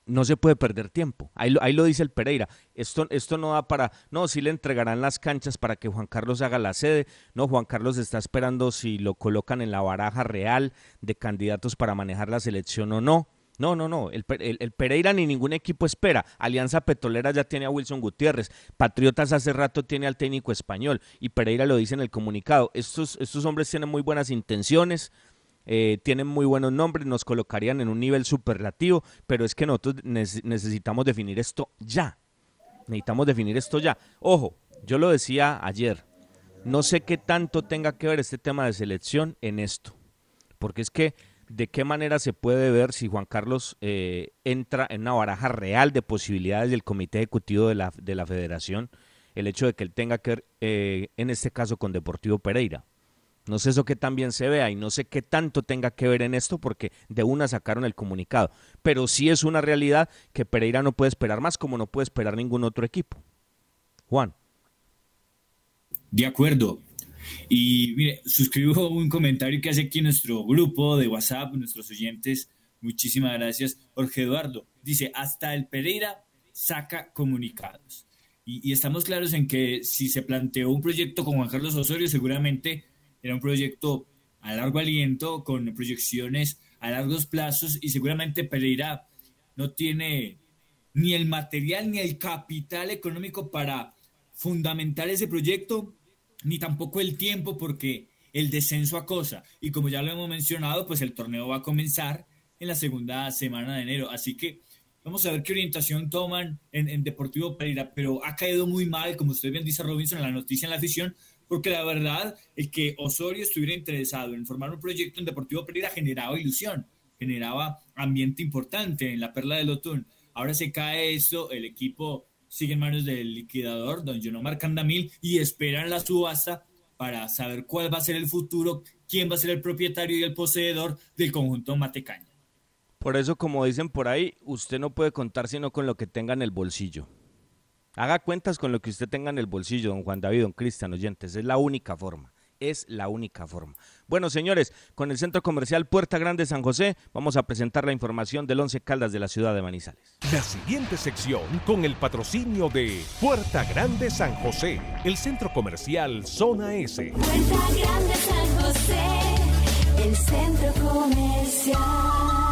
no se puede perder tiempo. Ahí lo, ahí lo dice el Pereira. Esto, esto no da para, no, si le entregarán las canchas para que Juan Carlos haga la sede. No, Juan Carlos está esperando si lo colocan en la baraja real de candidatos para manejar la selección o no. No, no, no. El, Pereira ni ningún equipo espera. Alianza Petrolera ya tiene a Wilson Gutiérrez. Patriotas hace rato tiene al técnico español. Y Pereira lo dice en el comunicado. Estos, estos hombres tienen muy buenas intenciones. Eh, tienen muy buenos nombres, nos colocarían en un nivel superlativo, pero es que nosotros necesitamos definir esto ya. Necesitamos definir esto ya. Ojo, yo lo decía ayer, no sé qué tanto tenga que ver este tema de selección en esto, porque es que de qué manera se puede ver si Juan Carlos eh, entra en una baraja real de posibilidades del comité ejecutivo de la, de la federación, el hecho de que él tenga que ver, eh, en este caso, con Deportivo Pereira. No sé eso que también se vea y no sé qué tanto tenga que ver en esto porque de una sacaron el comunicado. Pero sí es una realidad que Pereira no puede esperar más como no puede esperar ningún otro equipo. Juan. De acuerdo. Y mire, suscribo un comentario que hace aquí nuestro grupo de WhatsApp, nuestros oyentes. Muchísimas gracias. Jorge Eduardo dice, hasta el Pereira saca comunicados. Y, estamos claros en que si se planteó un proyecto con Juan Carlos Osorio, seguramente era un proyecto a largo aliento, con proyecciones a largos plazos, y seguramente Pereira no tiene ni el material ni el capital económico para fundamentar ese proyecto ni tampoco el tiempo porque el descenso acosa. Y como ya lo hemos mencionado, pues el torneo va a comenzar en la segunda semana de enero. Así que vamos a ver qué orientación toman en, Deportivo Pereira. Pero ha caído muy mal, como usted bien dice Robinson, en la noticia en la afición, porque la verdad, el que Osorio estuviera interesado en formar un proyecto en Deportivo Pereira generaba ilusión, generaba ambiente importante en la Perla del Otón. Ahora se cae eso, el equipo sigue en manos del liquidador, don John Candamil, y esperan la subasta para saber cuál va a ser el futuro, quién va a ser el propietario y el poseedor del conjunto Matecaña. Por eso, como dicen por ahí, usted no puede contar sino con lo que tenga en el bolsillo. Haga cuentas con lo que usted tenga en el bolsillo, don Juan David, don Cristian, oyentes. Es la única forma es la única forma. Bueno, señores, con el Centro Comercial Puerta Grande San José vamos a presentar la información del Once Caldas de la ciudad de Manizales. La siguiente sección con el patrocinio de Puerta Grande San José, el Centro Comercial Zona S. Puerta Grande San José, el Centro Comercial.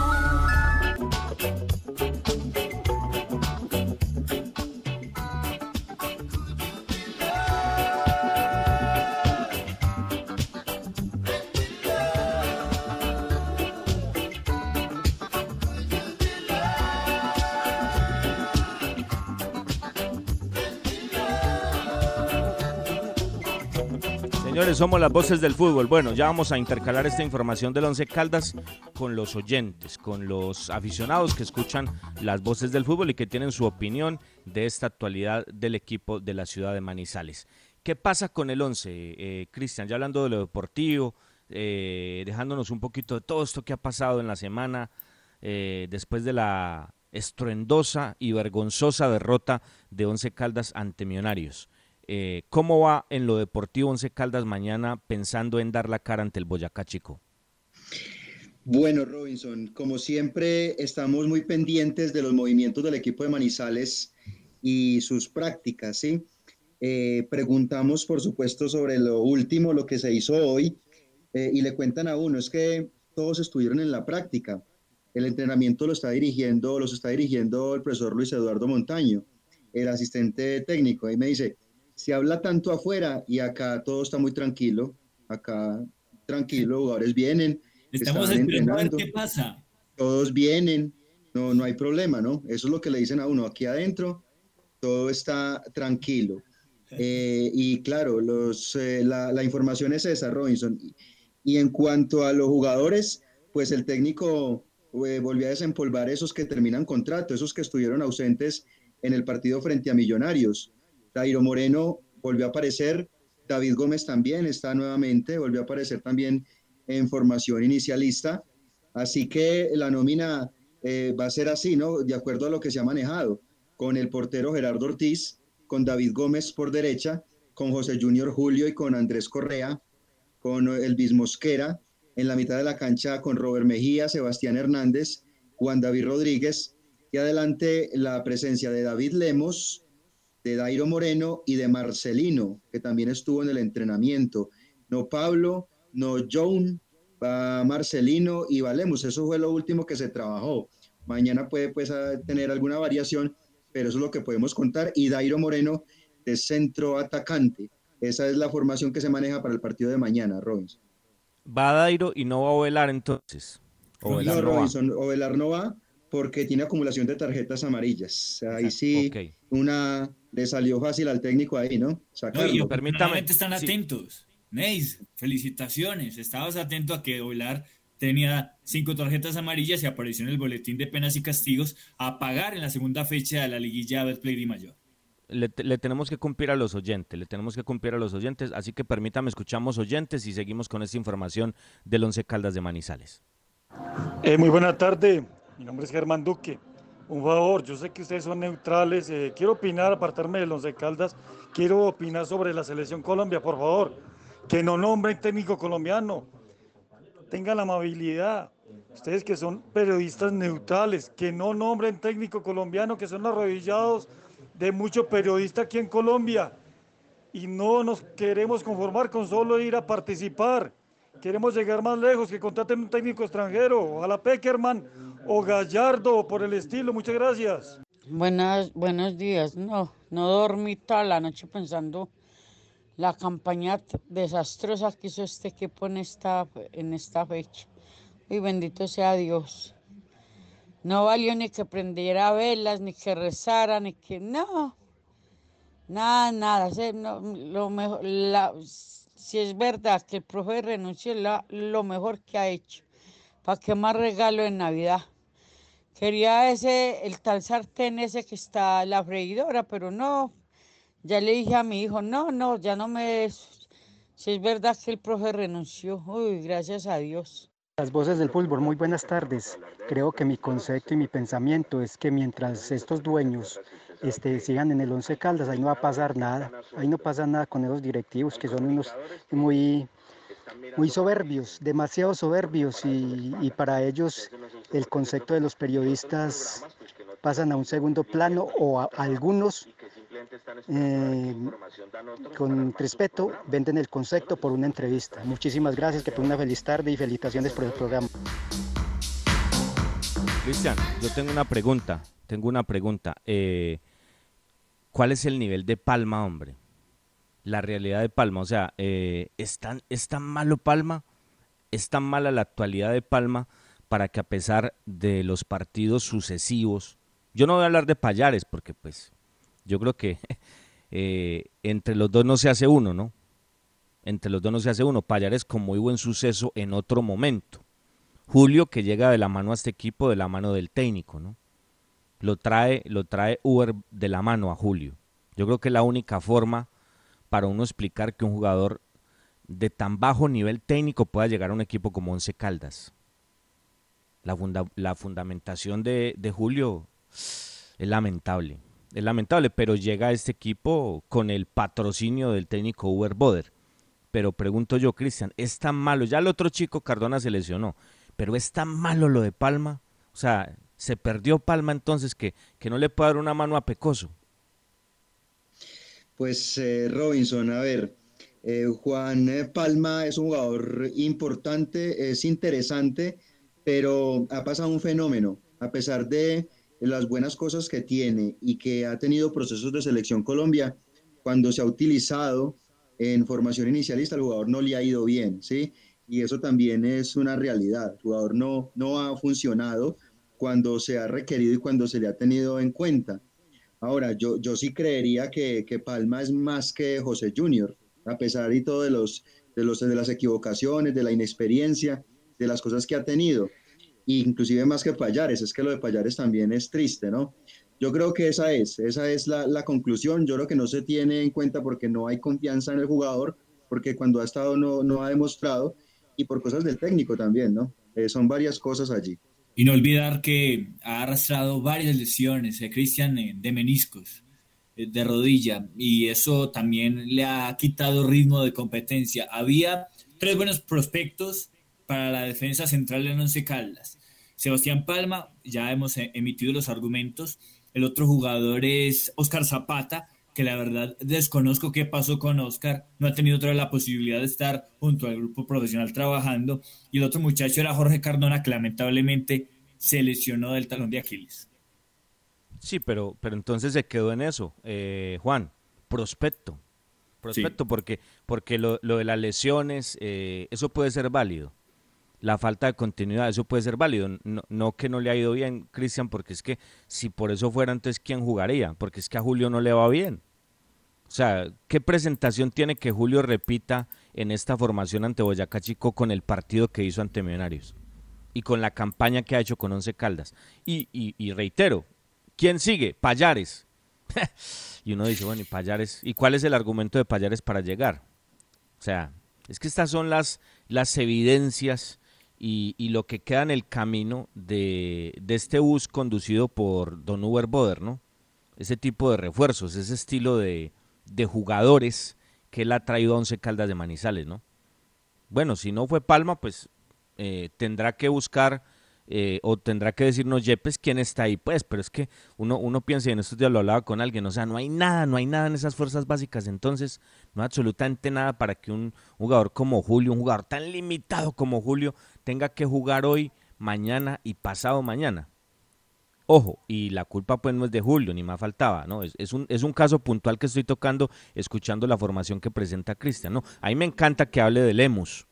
Señores, somos las voces del fútbol. Bueno, ya vamos a intercalar esta información del Once Caldas con los oyentes, con los aficionados que escuchan las voces del fútbol y que tienen su opinión de esta actualidad del equipo de la ciudad de Manizales. ¿Qué pasa con el Once, eh, Cristian? Ya hablando de lo deportivo, eh, dejándonos un poquito de todo esto que ha pasado en la semana eh, después de la estruendosa y vergonzosa derrota de Once Caldas ante Millonarios. Eh, ¿Cómo va en lo deportivo Once Caldas mañana pensando en dar la cara ante el Boyacá Chico? Bueno, Robinson, como siempre, estamos muy pendientes de los movimientos del equipo de Manizales y sus prácticas, ¿sí? Eh, preguntamos, por supuesto, sobre lo último, lo que se hizo hoy, eh, y le cuentan a uno, es que todos estuvieron en la práctica. El entrenamiento lo está dirigiendo, los está dirigiendo el profesor Luis Eduardo Montaño, el asistente técnico. Ahí me dice, se habla tanto afuera y acá todo está muy tranquilo, acá tranquilo, jugadores vienen, Estamos están entrenando, qué pasa. todos vienen, no, no hay problema, ¿no? Eso es lo que le dicen a uno, aquí adentro todo está tranquilo. Eh, y claro, los, eh, la, la información es esa, Robinson. Y, y en cuanto a los jugadores, pues el técnico eh, volvió a desempolvar esos que terminan contrato, esos que estuvieron ausentes en el partido frente a Millonarios. Dairo Moreno volvió a aparecer, David Gómez también está nuevamente, volvió a aparecer también en formación inicialista. Así que la nómina eh, va a ser así, ¿no? De acuerdo a lo que se ha manejado, con el portero Gerardo Ortiz, con David Gómez por derecha, con José Junior Julio y con Andrés Correa, con Elvis Mosquera, en la mitad de la cancha con Robert Mejía, Sebastián Hernández, Juan David Rodríguez, y adelante la presencia de David Lemos, de Dairo Moreno y de Marcelino, que también estuvo en el entrenamiento. No Pablo, no John, va Marcelino y Valemos. Eso fue lo último que se trabajó. Mañana puede pues tener alguna variación, pero eso es lo que podemos contar. Y Dairo Moreno de centro atacante. Esa es la formación que se maneja para el partido de mañana, Robinson. Va Dairo y no va a Ovelar entonces. Ovelar no, no va. Robinson, Ovelar no va porque tiene acumulación de tarjetas amarillas. Ahí sí, una le salió fácil al técnico ahí, ¿no? No, Sacarlo. y afortunadamente están atentos. Neis, felicitaciones. Estabas atento a que Oilar tenía cinco tarjetas amarillas y apareció en el boletín de penas y castigos a pagar en la segunda fecha de la liguilla Betplay Di Mayor. Le, le tenemos que cumplir a los oyentes, le tenemos que cumplir a los oyentes, así que permítame, escuchamos oyentes y seguimos con esta información del Once Caldas de Manizales. Eh, muy buena tarde, mi nombre es Germán Duque. Un favor, yo sé que ustedes son neutrales, eh, quiero opinar, apartarme del Once Caldas, quiero opinar sobre la selección Colombia, por favor, que no nombren técnico colombiano, tengan la amabilidad, ustedes que son periodistas neutrales, que no nombren técnico colombiano, que son arrodillados de mucho periodista aquí en Colombia, y no nos queremos conformar con solo ir a participar. Queremos llegar más lejos, que contraten un técnico extranjero, ojalá Peckerman o Gallardo por el estilo. Muchas gracias. Buenas, buenos días. No, no dormí toda la noche pensando la campaña desastrosa que hizo este equipo en esta, en esta fecha. Y bendito sea Dios. No valió ni que prendiera velas, ni que rezara, ni que no. Nada, nada. lo mejor, la- si es verdad que el profe renunció, la- lo mejor que ha hecho. ¿Para qué más regalo en Navidad? Quería ese, el tal sartén ese que está la freidora, pero no. Ya le dije a mi hijo, no, no, ya no me. Si es verdad que el profe renunció, uy, gracias a Dios. Las voces del fútbol, muy buenas tardes. Creo que mi concepto y mi pensamiento es que mientras estos dueños este, sigan en el Once Caldas, ahí no va a pasar nada. Ahí no pasa nada con esos directivos que son unos muy, muy soberbios, demasiado soberbios y, y para ellos el concepto de los periodistas pasan a un segundo plano o algunos eh, con respeto venden el concepto por una entrevista. Muchísimas gracias, que tengan una feliz tarde y felicitaciones por el programa. Cristian, yo tengo una pregunta, tengo una pregunta. Eh, ¿Cuál es el nivel de Palma, hombre? La realidad de Palma, o sea, eh, ¿es, tan, ¿es tan malo Palma? ¿Es tan mala la actualidad de Palma para que a pesar de los partidos sucesivos, yo no voy a hablar de Payares porque pues yo creo que eh, entre los dos no se hace uno, ¿no? Entre los dos no se hace uno. Payares con muy buen suceso en otro momento. Julio que llega de la mano a este equipo, de la mano del técnico, ¿no? Lo trae, lo trae Uber de la mano a Julio. Yo creo que es la única forma para uno explicar que un jugador de tan bajo nivel técnico pueda llegar a un equipo como Once Caldas. La, funda- la fundamentación de, de Julio es lamentable. Es lamentable, pero llega a este equipo con el patrocinio del técnico Uber Boder. Pero pregunto yo, Cristian, ¿es tan malo? Ya el otro chico Cardona se lesionó, pero es tan malo lo de Palma, o sea, se perdió Palma entonces que, que no le puede dar una mano a Pecoso. Pues eh, Robinson, a ver, eh, Juan eh, Palma es un jugador importante, es interesante, pero ha pasado un fenómeno. A pesar de las buenas cosas que tiene y que ha tenido procesos de selección Colombia, cuando se ha utilizado en formación inicialista, el jugador no le ha ido bien, ¿sí? Y eso también es una realidad. El jugador no, no ha funcionado cuando se ha requerido y cuando se le ha tenido en cuenta. Ahora, yo, yo sí creería que, que Palma es más que José Junior, a pesar y todo de, los, de, los, de las equivocaciones, de la inexperiencia, de las cosas que ha tenido, inclusive más que Payares, es que lo de Payares también es triste, ¿no? Yo creo que esa es, esa es la, la conclusión, yo creo que no se tiene en cuenta porque no hay confianza en el jugador, porque cuando ha estado no, no ha demostrado, y por cosas del técnico también, ¿no? Eh, son varias cosas allí. Y no olvidar que ha arrastrado varias lesiones, eh, Cristian, eh, de meniscos, eh, de rodilla, y eso también le ha quitado ritmo de competencia. Había tres buenos prospectos para la defensa central en Once Caldas. Sebastián Palma, ya hemos eh, emitido los argumentos. El otro jugador es Oscar Zapata, que la verdad desconozco qué pasó con Oscar, no ha tenido otra vez la posibilidad de estar junto al grupo profesional trabajando, y el otro muchacho era Jorge Cardona, que lamentablemente se lesionó del talón de Aquiles. Sí, pero, pero entonces se quedó en eso, eh, Juan, prospecto, prospecto, porque, porque lo, lo de las lesiones, eh, eso puede ser válido, la falta de continuidad, eso puede ser válido. No, no que no le ha ido bien, Cristian, porque es que si por eso fuera, entonces ¿quién jugaría? Porque es que a Julio no le va bien. O sea, ¿qué presentación tiene que Julio repita en esta formación ante Boyacá Chico con el partido que hizo ante Millonarios? Y con la campaña que ha hecho con Once Caldas. Y, y, y reitero, ¿quién sigue? Payares. y uno dice, bueno, ¿y Payares? ¿Y cuál es el argumento de Payares para llegar? O sea, es que estas son las, las evidencias y, y, lo que queda en el camino de, de, este bus conducido por Don Uber Boder, ¿no? Ese tipo de refuerzos, ese estilo de, de jugadores que él ha traído a Once Caldas de Manizales, ¿no? Bueno, si no fue Palma, pues eh, tendrá que buscar eh, o tendrá que decirnos Yepes quién está ahí, pues, pero es que uno, uno piensa, y en estos días lo hablaba con alguien, o sea, no hay nada, no hay nada en esas fuerzas básicas, entonces no hay absolutamente nada para que un jugador como Julio, un jugador tan limitado como Julio, tenga que jugar hoy, mañana y pasado mañana. Ojo, y la culpa pues no es de Julio, ni más faltaba, ¿no? Es, es, un, es un caso puntual que estoy tocando escuchando la formación que presenta Cristian, ¿no? A mí me encanta que hable de Lemus,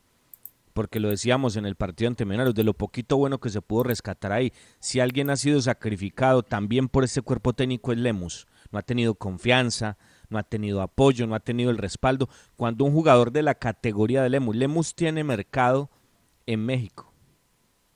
porque lo decíamos en el partido ante Millonarios, de lo poquito bueno que se pudo rescatar ahí. Si alguien ha sido sacrificado también por ese cuerpo técnico es Lemus. No ha tenido confianza, no ha tenido apoyo, no ha tenido el respaldo. Cuando un jugador de la categoría de Lemus, Lemus tiene mercado en México.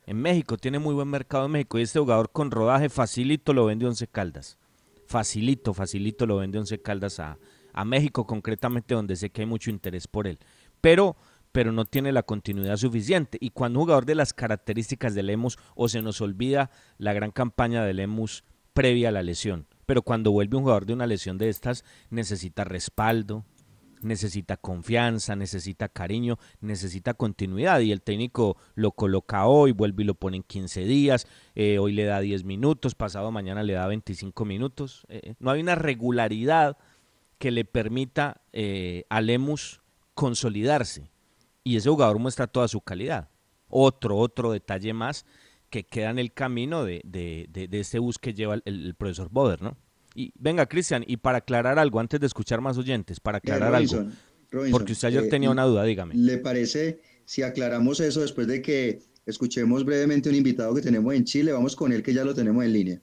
En México tiene muy buen mercado en México y este jugador con rodaje facilito lo vende Once Caldas. Facilito, facilito lo vende Once Caldas a, a México concretamente donde sé que hay mucho interés por él. Pero pero no tiene la continuidad suficiente. Y cuando un jugador de las características de Lemus, o se nos olvida la gran campaña de Lemus previa a la lesión, pero cuando vuelve un jugador de una lesión de estas, necesita respaldo, necesita confianza, necesita cariño, necesita continuidad. Y el técnico lo coloca hoy, vuelve y lo pone en 15 días, eh, hoy le da 10 minutos, pasado mañana le da 25 minutos. Eh, no hay una regularidad que le permita eh, a Lemus consolidarse y ese jugador muestra toda su calidad. Otro, otro detalle más que queda en el camino de, de, de, de este bus que lleva el, el, profesor Boder, ¿no? Y venga, Cristian, y para aclarar algo, antes de escuchar más oyentes, para aclarar Robinson, algo, Robinson, porque usted ayer eh, tenía una duda, dígame. ¿Le parece si aclaramos eso después de que escuchemos brevemente un invitado que tenemos en Chile? Vamos con él, que ya lo tenemos en línea.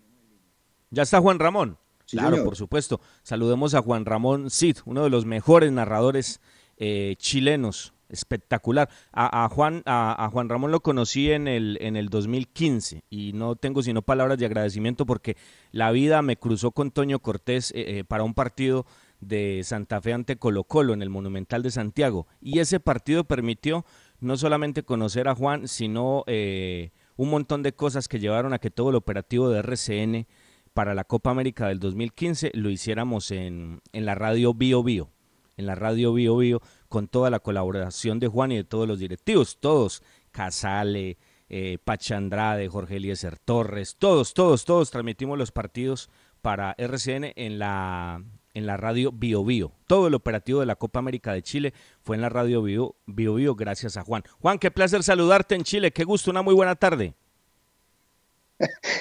Ya está Juan Ramón. Sí, claro, señor. por supuesto. Saludemos a Juan Ramón Cid, uno de los mejores narradores eh, chilenos espectacular. A, Juan, a, Juan Ramón lo conocí en el, en el 2015 y no tengo sino palabras de agradecimiento porque la vida me cruzó con Toño Cortés eh, eh, para un partido de Santa Fe ante Colo Colo en el Monumental de Santiago. Y ese partido permitió no solamente conocer a Juan, sino eh, un montón de cosas que llevaron a que todo el operativo de RCN para la Copa América del 2015 lo hiciéramos en, en la radio Bio Bio en la radio Bio Bio con toda la colaboración de Juan y de todos los directivos, todos, Casale, eh, Pacha Andrade, Jorge Eliezer Torres, todos, todos, todos transmitimos los partidos para RCN en la, en la radio Bio Bio. Todo el operativo de la Copa América de Chile fue en la radio Bio Bio, Bio gracias a Juan. Juan, qué placer saludarte en Chile, qué gusto, una muy buena tarde.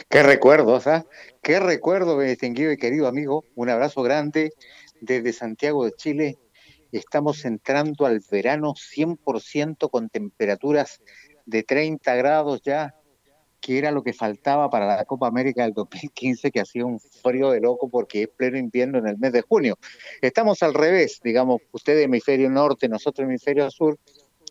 Qué recuerdos, ¿ah? Qué recuerdo, mi distinguido y querido amigo. Un abrazo grande desde Santiago de Chile. Estamos entrando al verano 100% con temperaturas de 30 grados ya, que era lo que faltaba para la Copa América del 2015, que hacía un frío de loco porque es pleno invierno en el mes de junio. Estamos al revés, digamos, usted hemisferio norte, nosotros hemisferio sur,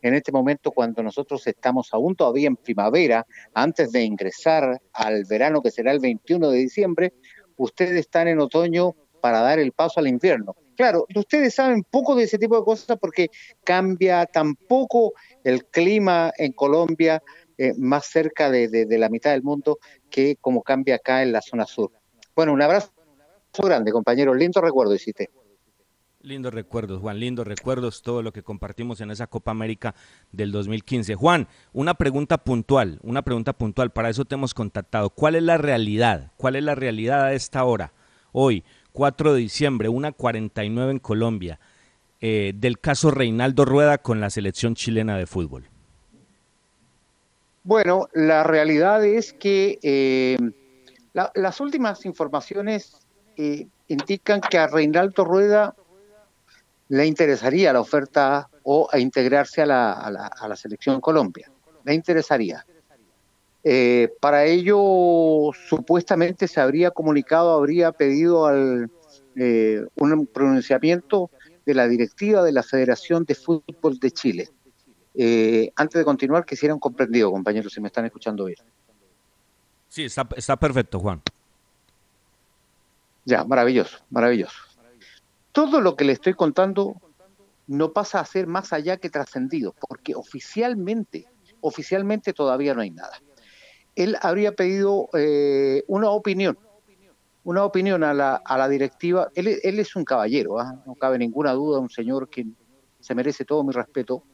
en este momento cuando nosotros estamos aún todavía en primavera, antes de ingresar al verano que será el 21 de diciembre, ustedes están en otoño para dar el paso al invierno. Claro, ustedes saben poco de ese tipo de cosas porque cambia tampoco el clima en Colombia eh, más cerca de la mitad del mundo que como cambia acá en la zona sur. Bueno, un abrazo grande, compañero. Lindo recuerdo hiciste. Lindos recuerdos, Juan, lindos recuerdos, todo lo que compartimos en esa Copa América del 2015. Juan, una pregunta puntual, una pregunta puntual, para eso te hemos contactado. ¿Cuál es la realidad? ¿Cuál es la realidad a esta hora? Hoy, 4 de diciembre, 1.49 en Colombia, eh, del caso Reinaldo Rueda con la selección chilena de fútbol. Bueno, la realidad es que eh, la, las últimas informaciones eh, indican que a Reinaldo Rueda le interesaría la oferta o a integrarse a la, a la, a la selección Colombia. Le interesaría. Eh, para ello, supuestamente se habría comunicado, habría pedido al, eh, un pronunciamiento de la directiva de la Federación de Fútbol de Chile. Eh, antes de continuar, quisiera un comprendido, compañeros, si me están escuchando bien. Sí, está, está perfecto, Juan. Ya, maravilloso, maravilloso. Todo lo que le estoy contando no pasa a ser más allá que trascendido, porque oficialmente, oficialmente todavía no hay nada. Él habría pedido eh, una opinión, una opinión a la, a la directiva. Él, él, es un caballero, ¿eh? no cabe ninguna duda, un señor que se merece todo mi respeto.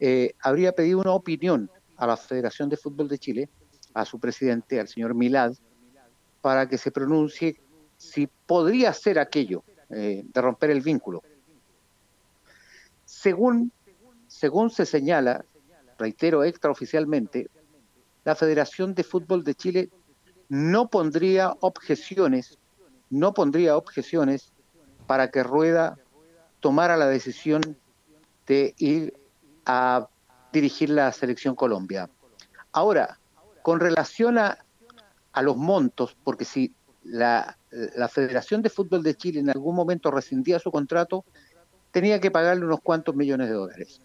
Eh, habría pedido una opinión a la Federación de Fútbol de Chile, a su presidente, al señor Milad, para que se pronuncie si podría ser aquello eh, de romper el vínculo. Según, según se señala, reitero extraoficialmente, la Federación de Fútbol de Chile no pondría objeciones, no pondría objeciones para que Rueda tomara la decisión de ir a dirigir la selección Colombia. Ahora, con relación a, a los montos, porque si la, la, Federación de Fútbol de Chile en algún momento rescindía su contrato, tenía que pagarle unos cuantos millones de dólares.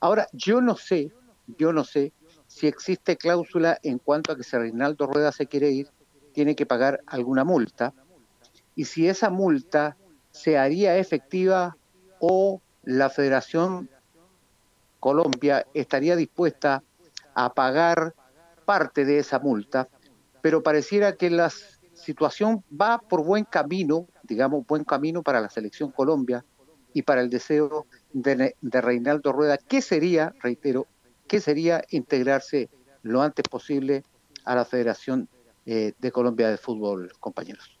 Ahora, yo no sé, yo no sé si existe cláusula en cuanto a que si Reinaldo Rueda se quiere ir, tiene que pagar alguna multa, y si esa multa se haría efectiva o la Federación Colombia estaría dispuesta a pagar parte de esa multa, pero pareciera que la situación va por buen camino, digamos, buen camino para la selección Colombia y para el deseo de, de Reinaldo Rueda, que sería, reitero, que sería integrarse lo antes posible a la Federación eh, de Colombia de Fútbol, compañeros.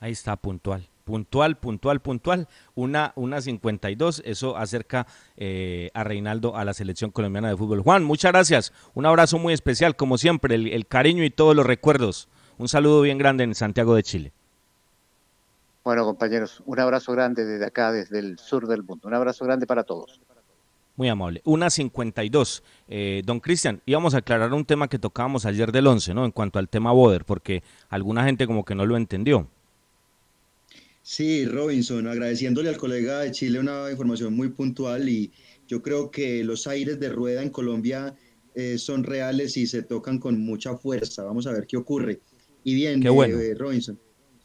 Ahí está, puntual puntual, puntual, puntual, una, una 52, eso acerca eh, a Reinaldo a la selección colombiana de fútbol. Juan, muchas gracias, un abrazo muy especial, como siempre, el, el cariño y todos los recuerdos. Un saludo bien grande en Santiago de Chile. Bueno, compañeros, un abrazo grande desde acá, desde el sur del mundo. Un abrazo grande para todos. Muy amable. Una 52. Eh, don Cristian, íbamos a aclarar un tema que tocábamos ayer del 11, ¿no? En cuanto al tema Boder, porque alguna gente como que no lo entendió. Sí, Robinson, agradeciéndole al colega de Chile una información muy puntual y yo creo que los aires de rueda en Colombia eh, son reales y se tocan con mucha fuerza. Vamos a ver qué ocurre. Y bien, qué bueno. eh, Robinson,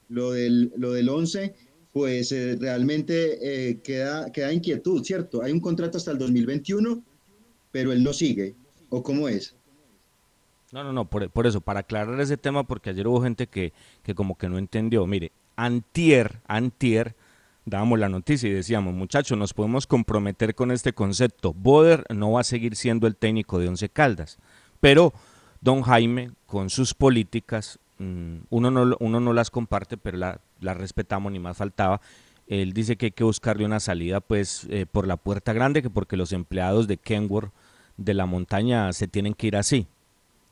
lo del, lo del 11, pues eh, realmente eh, queda, queda inquietud, ¿cierto? Hay un contrato hasta el 2021, pero él no sigue. ¿O cómo es? No, no, no, por, por, eso, para aclarar ese tema, porque ayer hubo gente que, que como que no entendió. Mire, antier, antier, dábamos la noticia y decíamos, muchachos, nos podemos comprometer con este concepto. Boder no va a seguir siendo el técnico de Once Caldas Pero don Jaime, con sus políticas, uno no, uno no las comparte, pero las la respetamos, ni más faltaba. Él dice que hay que buscarle una salida pues eh, por la puerta grande, que porque los empleados de Kenworth de la montaña se tienen que ir así.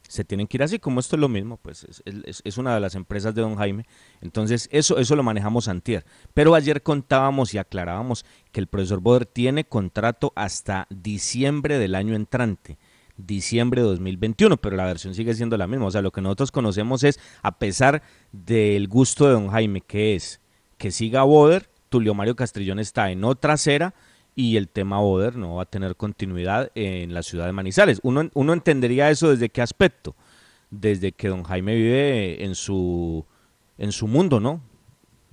Se tienen que ir así, como esto es lo mismo, pues es, es- es una de las empresas de don Jaime. Entonces, eso, eso lo manejamos antier. Pero ayer contábamos y aclarábamos que el profesor Boder tiene contrato hasta diciembre del año entrante diciembre de 2021, pero la versión sigue siendo la misma. O sea, lo que nosotros conocemos es, a pesar del gusto de don Jaime, que es que siga Boder, Tulio Mario Castrillón está en otra acera y el tema Boder no va a tener continuidad en la ciudad de Manizales. Uno, uno entendería eso desde qué aspecto, desde que don Jaime vive en su, en su mundo, ¿no?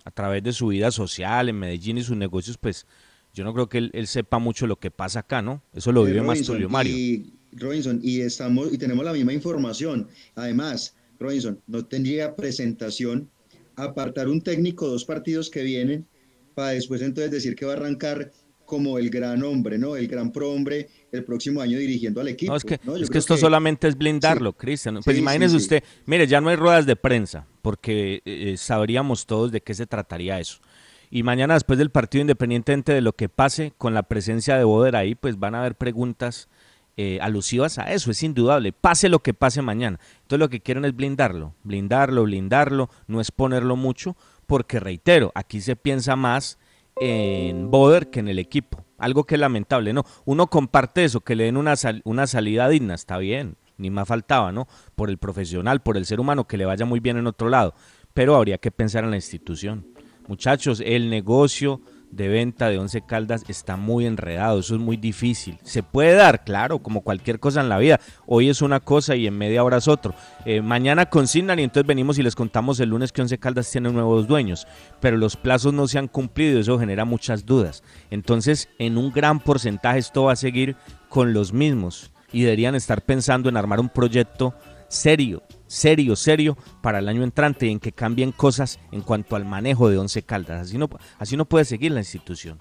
A través de su vida social en Medellín y sus negocios, pues yo no creo que él, él sepa mucho lo que pasa acá, ¿no? Eso lo vive más Tulio Mario. Y, Robinson, y estamos, y tenemos la misma información. Además, Robinson, no tendría presentación apartar un técnico dos partidos que vienen para después entonces decir que va a arrancar como el gran hombre, ¿no? El gran pro-hombre el próximo año dirigiendo al equipo. No, es que, ¿no? Yo es que creo esto solamente es blindarlo, Cristian. Pues sí, imagínese sí. usted, mire, ya no hay ruedas de prensa, porque eh, sabríamos todos de qué se trataría eso. Y mañana, después del partido, independientemente de lo que pase con la presencia de Boder ahí, pues van a haber preguntas eh, alusivas a eso, es indudable. Pase lo que pase mañana. Entonces lo que quieren es blindarlo, blindarlo, blindarlo, no exponerlo mucho, porque reitero, aquí se piensa más en Boder que en el equipo. Algo que es lamentable, ¿no? Uno comparte eso, que le den una, una salida digna, está bien, ni más faltaba, ¿no? Por el profesional, por el ser humano, que le vaya muy bien en otro lado. Pero habría que pensar en la institución. Muchachos, el negocio de venta de Once Caldas está muy enredado, eso es muy difícil. Se puede dar, claro, como cualquier cosa en la vida. Hoy es una cosa y en media hora es otro. Eh, mañana consignan y entonces venimos y les contamos el lunes que Once Caldas tiene nuevos dueños, pero los plazos no se han cumplido y eso genera muchas dudas. Entonces, en un gran porcentaje esto va a seguir con los mismos y deberían estar pensando en armar un proyecto serio, serio, serio para el año entrante en que cambien cosas en cuanto al manejo de Once Caldas. Así no, así no puede seguir la institución.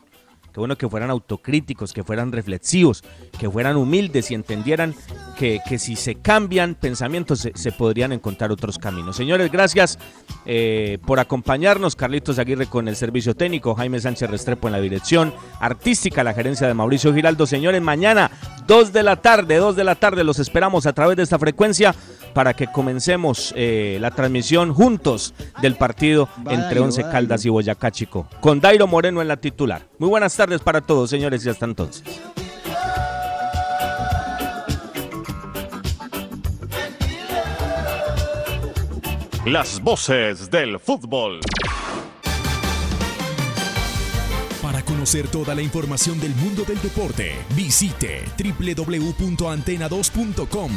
Qué bueno que fueran autocríticos, que fueran reflexivos, que fueran humildes y entendieran que, que si se cambian pensamientos se, se podrían encontrar otros caminos. Señores, gracias eh, por acompañarnos. Carlitos Aguirre con el servicio técnico, Jaime Sánchez Restrepo en la dirección artística, la gerencia de Mauricio Giraldo. Señores, mañana 2 de la tarde, 2 de la tarde los esperamos a través de esta frecuencia para que comencemos eh, la transmisión juntos del partido entre Once Caldas y Boyacá Chico, con Dairo Moreno en la titular. Muy buenas tardes para todos, señores, y hasta entonces. Las voces del fútbol. Para conocer toda la información del mundo del deporte, visite www.antena2.com.